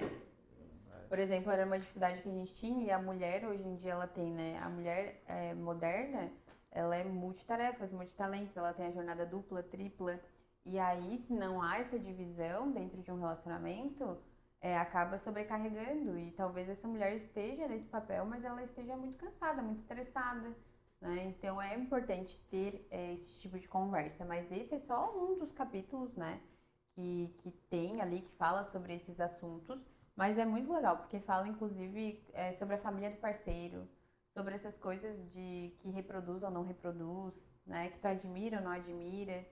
Por exemplo, era uma dificuldade que a gente tinha e a mulher, hoje em dia, ela tem, né? A mulher é, moderna, ela é multitarefas, multitalentos, ela tem a jornada dupla, tripla. E aí, se não há essa divisão dentro de um relacionamento, é, acaba sobrecarregando. E talvez essa mulher esteja nesse papel, mas ela esteja muito cansada, muito estressada. Né? Então é importante ter é, esse tipo de conversa. Mas esse é só um dos capítulos, né? Que, que tem ali, que fala sobre esses assuntos. Mas é muito legal, porque fala, inclusive, é, sobre a família do parceiro, sobre essas coisas de que reproduz ou não reproduz, né? Que tu admira ou não admira.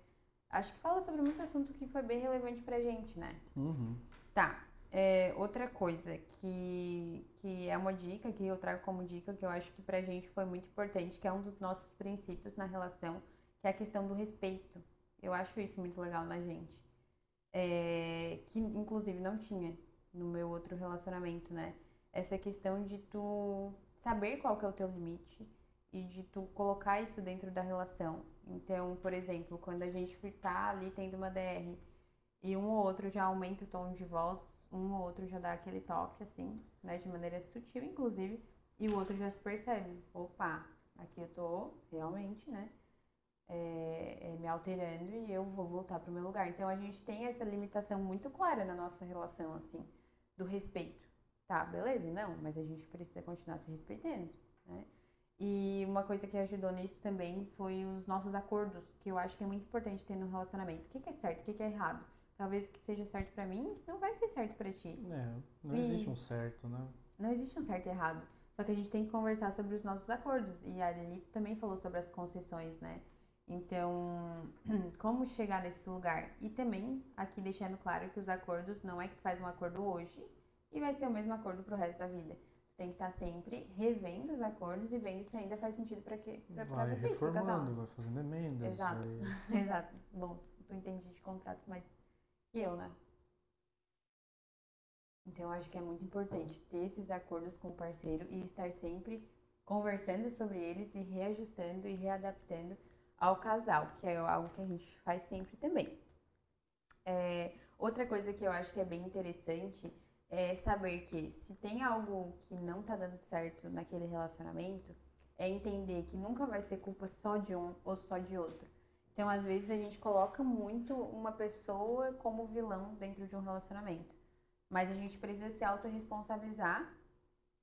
Acho que fala sobre muito assunto que foi bem relevante pra gente, né? Uhum. Tá. É, outra coisa que, que é uma dica que eu trago como dica que eu acho que pra gente foi muito importante, que é um dos nossos princípios na relação, que é a questão do respeito. Eu acho isso muito legal na gente. É, que inclusive não tinha no meu outro relacionamento, né? Essa questão de tu saber qual que é o teu limite e de tu colocar isso dentro da relação. Então, por exemplo, quando a gente tá ali tendo uma DR e um ou outro já aumenta o tom de voz, um ou outro já dá aquele toque assim, né, de maneira sutil, inclusive, e o outro já se percebe, opa, aqui eu tô realmente, né, é, é, me alterando e eu vou voltar pro meu lugar. Então a gente tem essa limitação muito clara na nossa relação, assim, do respeito. Tá, beleza? Não, mas a gente precisa continuar se respeitando, né? E uma coisa que ajudou nisso também foi os nossos acordos, que eu acho que é muito importante ter no relacionamento. O que, que é certo, o que, que é errado? Talvez o que seja certo pra mim não vai ser certo pra ti. É, não E- existe um certo, né? Não existe um certo e errado. Só que a gente tem que conversar sobre os nossos acordos. E a Lili também falou sobre as concessões, né? Então, como chegar nesse lugar? E também, aqui deixando claro que os acordos não é que tu faz um acordo hoje e vai ser o mesmo acordo pro resto da vida. Tu tem que estar sempre revendo os acordos e vendo se ainda faz sentido para que para vai vocês, pro casal. vai fazendo emendas. Exato. vai- Exato. Bom, tu entende de contratos mais que eu, né? Então, eu acho que é muito importante ter esses acordos com o parceiro e estar sempre conversando sobre eles e reajustando e readaptando ao casal, que é algo que a gente faz sempre também. É, outra coisa que eu acho que é bem interessante é saber que se tem algo que não tá dando certo naquele relacionamento, é entender que nunca vai ser culpa só de um ou só de outro. Então, às vezes, a gente coloca muito uma pessoa como vilão dentro de um relacionamento. Mas a gente precisa se autorresponsabilizar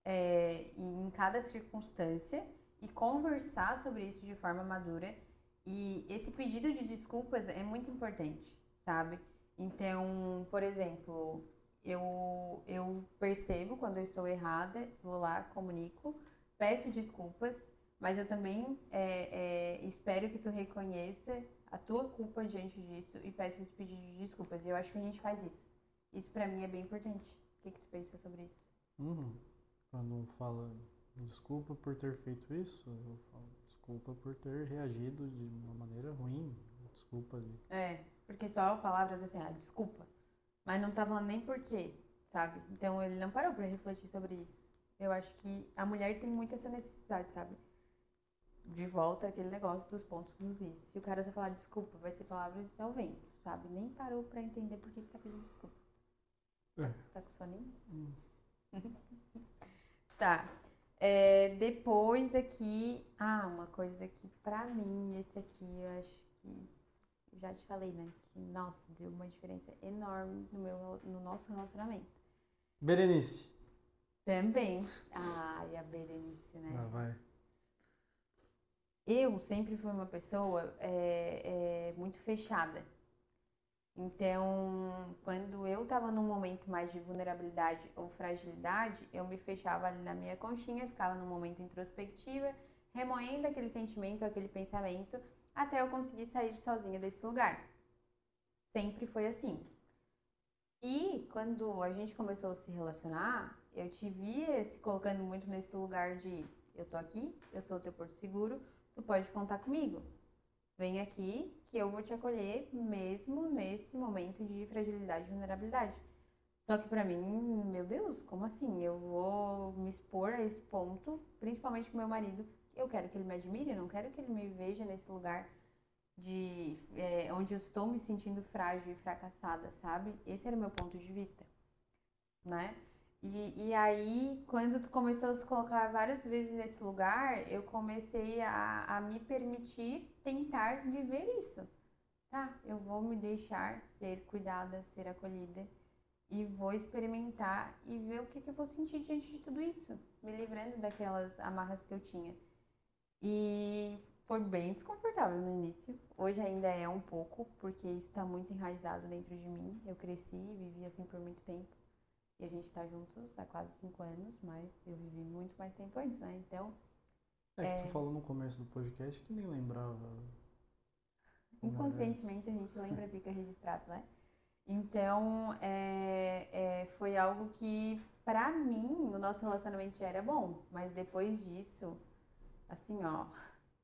é, em cada circunstância e conversar sobre isso de forma madura. E esse pedido de desculpas é muito importante, sabe? Então, por exemplo, eu, eu percebo quando eu estou errada, vou lá, comunico, peço desculpas, mas eu também é, é, espero que tu reconheça a tua culpa diante disso e peça esse pedido de desculpas. E eu acho que a gente faz isso. Isso pra mim é bem importante. O que, que tu pensa sobre isso? Uhum. Quando fala desculpa por ter feito isso, eu falo desculpa por ter reagido de uma maneira ruim. Desculpa de É, porque só palavras assim, ah, desculpa. Mas não tá falando nem por quê, sabe? Então ele não parou pra refletir sobre isso. Eu acho que a mulher tem muito essa necessidade, sabe? De volta aquele negócio dos pontos nos is. Se o cara só falar desculpa, vai ser palavras ao vento, sabe? Nem parou pra entender por que, que tá pedindo desculpa. É. Tá com soninho? Hum. Tá. É, depois aqui. Ah, uma coisa que pra mim, esse aqui eu acho que. Já te falei, né? Que, nossa, deu uma diferença enorme no, meu, no nosso relacionamento. Berenice. Também. Ai, a Berenice, né? Ah, vai. eu sempre fui uma pessoa é, é, muito fechada. Então, quando eu estava num momento mais de vulnerabilidade ou fragilidade, eu me fechava ali na minha conchinha, ficava num momento introspectiva, remoendo aquele sentimento, aquele pensamento, até eu conseguir sair sozinha desse lugar. Sempre foi assim. E quando a gente começou a se relacionar, eu te via se colocando muito nesse lugar de eu tô aqui, eu sou o teu porto seguro, tu pode contar comigo. Vem aqui que eu vou te acolher mesmo nesse momento de fragilidade e vulnerabilidade. Só que pra mim, meu Deus, como assim? Eu vou me expor a esse ponto, principalmente com meu marido. Eu quero que ele me admire, eu não quero que ele me veja nesse lugar de é, onde eu estou me sentindo frágil e fracassada, sabe? Esse era o meu ponto de vista, né? E, e aí, quando tu começou a se colocar várias vezes nesse lugar, eu comecei a, a me permitir tentar viver isso. Tá, eu vou me deixar ser cuidada, ser acolhida e vou experimentar e ver o que, que eu vou sentir diante de tudo isso, me livrando daquelas amarras que eu tinha. E foi bem desconfortável no início. Hoje ainda é um pouco, porque isso está muito enraizado dentro de mim. Eu cresci e vivi assim por muito tempo. E a gente tá juntos há quase cinco anos, mas eu vivi muito mais tempo antes, né? Então, É que É. tu falou no começo do podcast que nem lembrava. inconscientemente a gente lembra e fica registrado, né? Então, é, é, foi algo que, pra mim, o nosso relacionamento já era bom. Mas depois disso, assim, ó,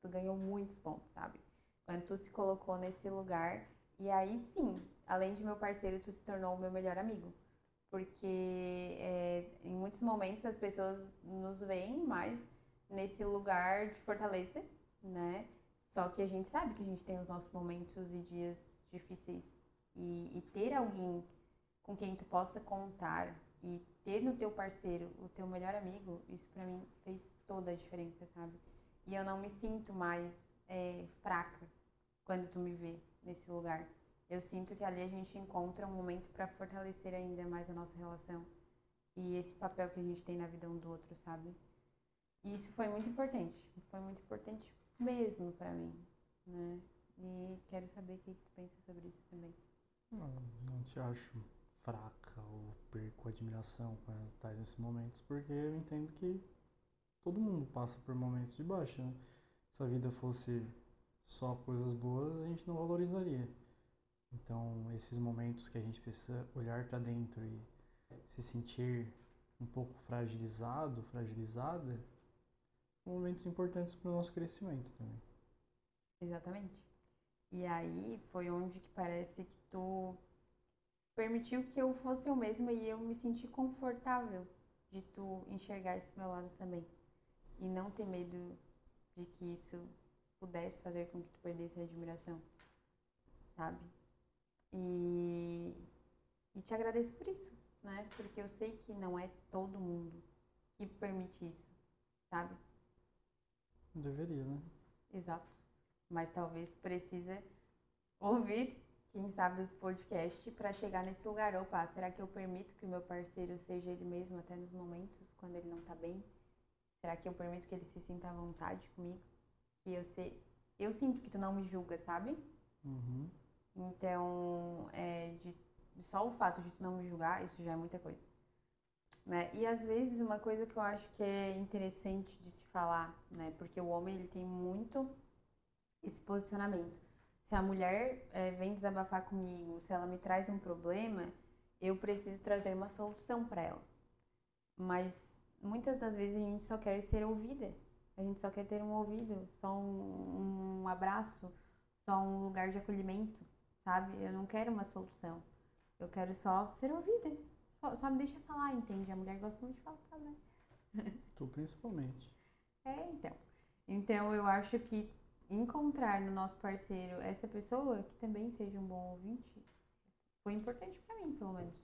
tu ganhou muitos pontos, sabe? Quando tu se colocou nesse lugar. E aí sim, além de meu parceiro, tu se tornou o meu melhor amigo. Porque é, em muitos momentos as pessoas nos veem mais nesse lugar de fortaleza, né? Só que a gente sabe que a gente tem os nossos momentos e dias difíceis. E, e ter alguém com quem tu possa contar e ter no teu parceiro o teu melhor amigo, isso pra mim fez toda a diferença, sabe? E eu não me sinto mais é, fraca quando tu me vê nesse lugar. Eu sinto que ali a gente encontra um momento pra fortalecer ainda mais a nossa relação. E esse papel que a gente tem na vida um do outro, sabe? E isso foi muito importante. Foi muito importante mesmo pra mim, né? E quero saber o que, que tu pensa sobre isso também. Não, não te acho fraca ou perco admiração quando estás nesses momentos, porque eu entendo que todo mundo passa por momentos de baixa, né? Se a vida fosse só coisas boas, a gente não valorizaria. Então, esses momentos que a gente precisa olhar para dentro e se sentir um pouco fragilizado, fragilizada, momentos importantes para o nosso crescimento também. Exatamente. E aí foi onde que parece que tu permitiu que eu fosse eu mesma e eu me senti confortável de tu enxergar esse meu lado também. E não ter medo de que isso pudesse fazer com que tu perdesse a admiração, sabe? E, e te agradeço por isso, né? Porque eu sei que não é todo mundo que permite isso, sabe? Deveria, né? Exato. Mas talvez precisa ouvir, quem sabe, os podcasts para chegar nesse lugar. Opa, será que eu permito que o meu parceiro seja ele mesmo até nos momentos quando ele não tá bem? Será que eu permito que ele se sinta à vontade comigo? Que eu sei, eu sinto que tu não me julga, sabe? Uhum. Então, é, de, só o fato de tu não me julgar, isso já é muita coisa. Né? E às vezes uma coisa que eu acho que é interessante de se falar, né? Porque o homem ele tem muito esse posicionamento. Se a mulher é, vem desabafar comigo, se ela me traz um problema, eu preciso trazer uma solução para ela. Mas muitas das vezes a gente só quer ser ouvida. A gente só quer ter um ouvido, só um, um abraço, só um lugar de acolhimento, sabe? Eu não quero uma solução. Eu quero só ser ouvida. Só, me deixa falar, entende? A mulher gosta muito de falar, né? Tu principalmente. É, então. Então eu acho que encontrar no nosso parceiro essa pessoa que também seja um bom ouvinte foi importante para mim, pelo menos,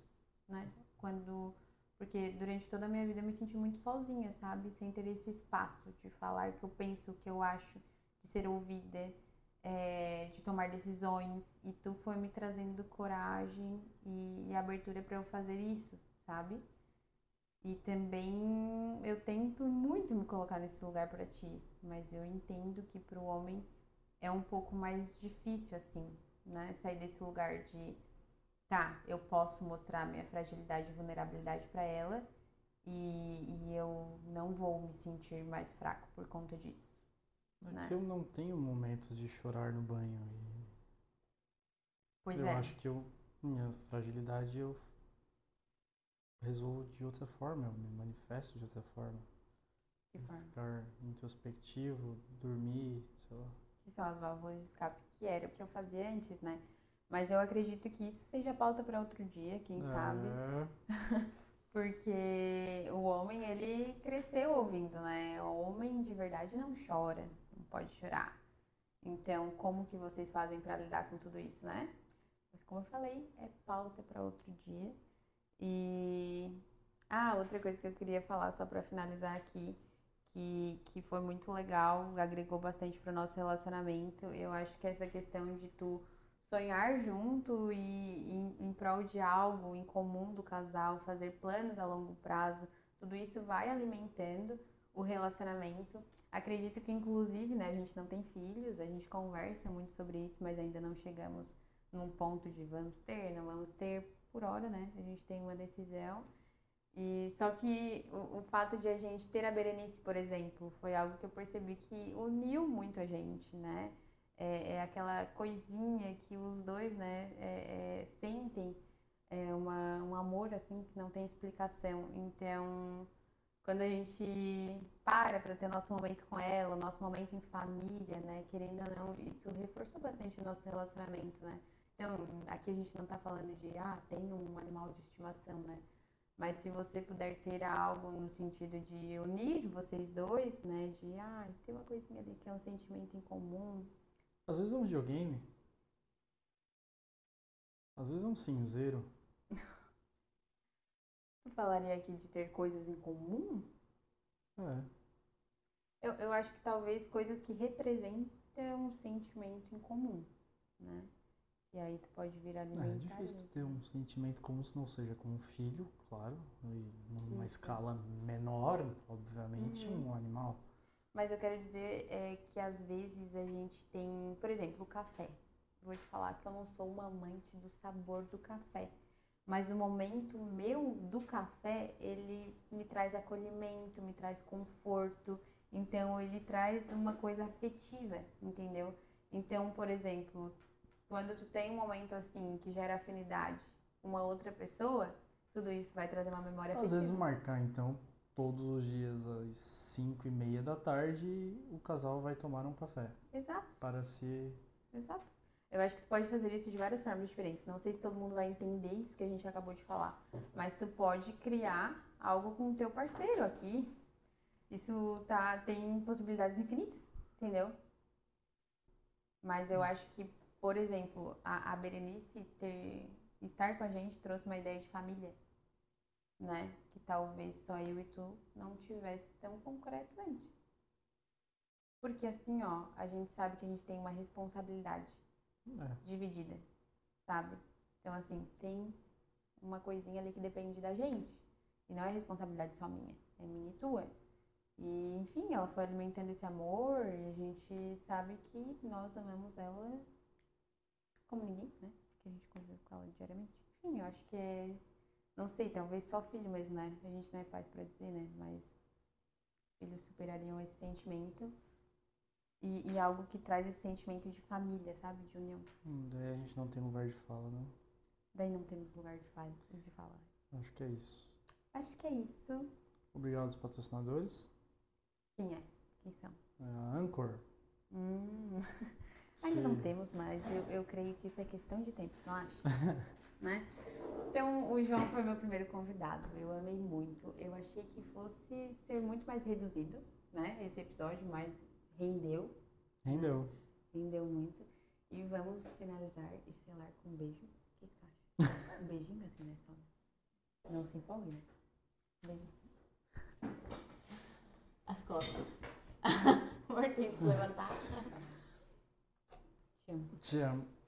né? Quando porque durante toda a minha vida eu me senti muito sozinha, sabe? Sem ter esse espaço de falar o que eu penso, o que eu acho, de ser ouvida, é, de tomar decisões. E tu foi me trazendo coragem e, e abertura para eu fazer isso, sabe? E também eu tento muito me colocar nesse lugar para ti, mas eu entendo que para o homem é um pouco mais difícil assim, né? Sair desse lugar de tá, eu posso mostrar minha fragilidade e vulnerabilidade para ela e, e, eu não vou me sentir mais fraco por conta disso. É né? que eu não tenho momentos de chorar no banho. E pois eu é. acho que eu, minha fragilidade eu resolvo de outra forma, eu me manifesto de outra forma. Que forma? Ficar introspectivo, dormir, sei lá. Que são as válvulas de escape, que era o que eu fazia antes, né? Mas eu acredito que isso seja pauta para outro dia, quem sabe. É, Porque o homem, ele cresceu ouvindo, né? O homem de verdade não chora, pode chorar. Então, como que vocês fazem para lidar com tudo isso, né? Mas como eu falei, é pauta para outro dia. E ah, outra coisa que eu queria falar só para finalizar aqui, que, que foi muito legal, agregou bastante para o nosso relacionamento. Eu acho que essa questão de tu sonhar junto e em, em prol de algo em comum do casal, fazer planos a longo prazo, tudo isso vai alimentando o relacionamento. Acredito que, inclusive, né, a gente não tem filhos, a gente conversa muito sobre isso, mas ainda não chegamos num ponto de vamos ter, não vamos ter por hora, né? A gente tem uma decisão. E só que o, o fato de a gente ter a Berenice, por exemplo, foi algo que eu percebi que uniu muito a gente, né? é, é aquela coisinha que os dois, né, é, é, sentem é uma, um amor assim que não tem explicação. Então, quando a gente para para ter nosso momento com ela, nosso momento em família, né, querendo ou não, isso reforçou bastante o nosso relacionamento, né. Então, aqui a gente não está falando de, ah, tem um animal de estimação, né. Mas se você puder ter algo no sentido de unir vocês dois, né, de, ah, tem uma coisinha ali que é um sentimento em comum, Às vezes é um videogame. Às vezes é um cinzeiro. Tu falaria aqui de ter coisas em comum? É. Eu, eu acho que talvez coisas que representam um sentimento em comum, né? E aí tu pode vir É, alimentar. é difícil isso. ter um sentimento como se não seja com um filho, claro, e numa Isso. escala menor, obviamente, Uhum. um animal. Mas eu quero dizer é, que às vezes a gente tem, por exemplo, o café. Vou te falar que eu não sou uma amante do sabor do café. Mas o momento meu do café, ele me traz acolhimento, me traz conforto. Então, ele traz uma coisa afetiva, entendeu? Então, por exemplo, quando tu tem um momento assim que gera afinidade com uma outra pessoa, tudo isso vai trazer uma memória Às afetiva. vezes marcar, então, todos os dias às 5 e meia da tarde, o casal vai tomar um café Exato, para se... exato. Eu acho que tu pode fazer isso de várias formas diferentes. Não sei se todo mundo vai entender isso que a gente acabou de falar, mas tu pode criar algo com o teu parceiro aqui. Isso tá tem possibilidades infinitas, entendeu? Mas eu acho que, por exemplo, a, a Berenice ter, estar com a gente trouxe uma ideia de família, né? Que talvez só eu e tu não tivesse tão concreto antes. Porque assim, ó, a gente sabe que a gente tem uma responsabilidade É, dividida, sabe? Então, assim, tem uma coisinha ali que depende da gente. E não é responsabilidade só minha, é minha e tua. E, enfim, ela foi alimentando esse amor e a gente sabe que nós amamos ela como ninguém, né? Porque a gente convive com ela diariamente. Enfim, eu acho que é. Não sei, talvez só filho mesmo, né? A gente não é pais pra dizer, né? Mas filhos superariam esse sentimento. E, e algo que traz esse sentimento de família, sabe? De união. daí a gente não tem lugar de fala, né? Daí não temos lugar de fala. De falar. Acho que é isso. Acho que é isso. Obrigado aos patrocinadores. Quem é? Quem são? É a Anchor. Hum, ainda não temos, mas eu, eu creio que isso é questão de tempo, não acha? né? Então, o João foi meu primeiro convidado. Eu amei muito. Eu achei que fosse ser muito mais reduzido, né? Esse episódio, mas rendeu. Rendeu. Rendeu muito. E vamos finalizar e selar com um beijo. O que acha? Um beijinho assim, né? Não se empolgue, né? Um beijinho. As costas. Que se levantar. Te amo. Te amo.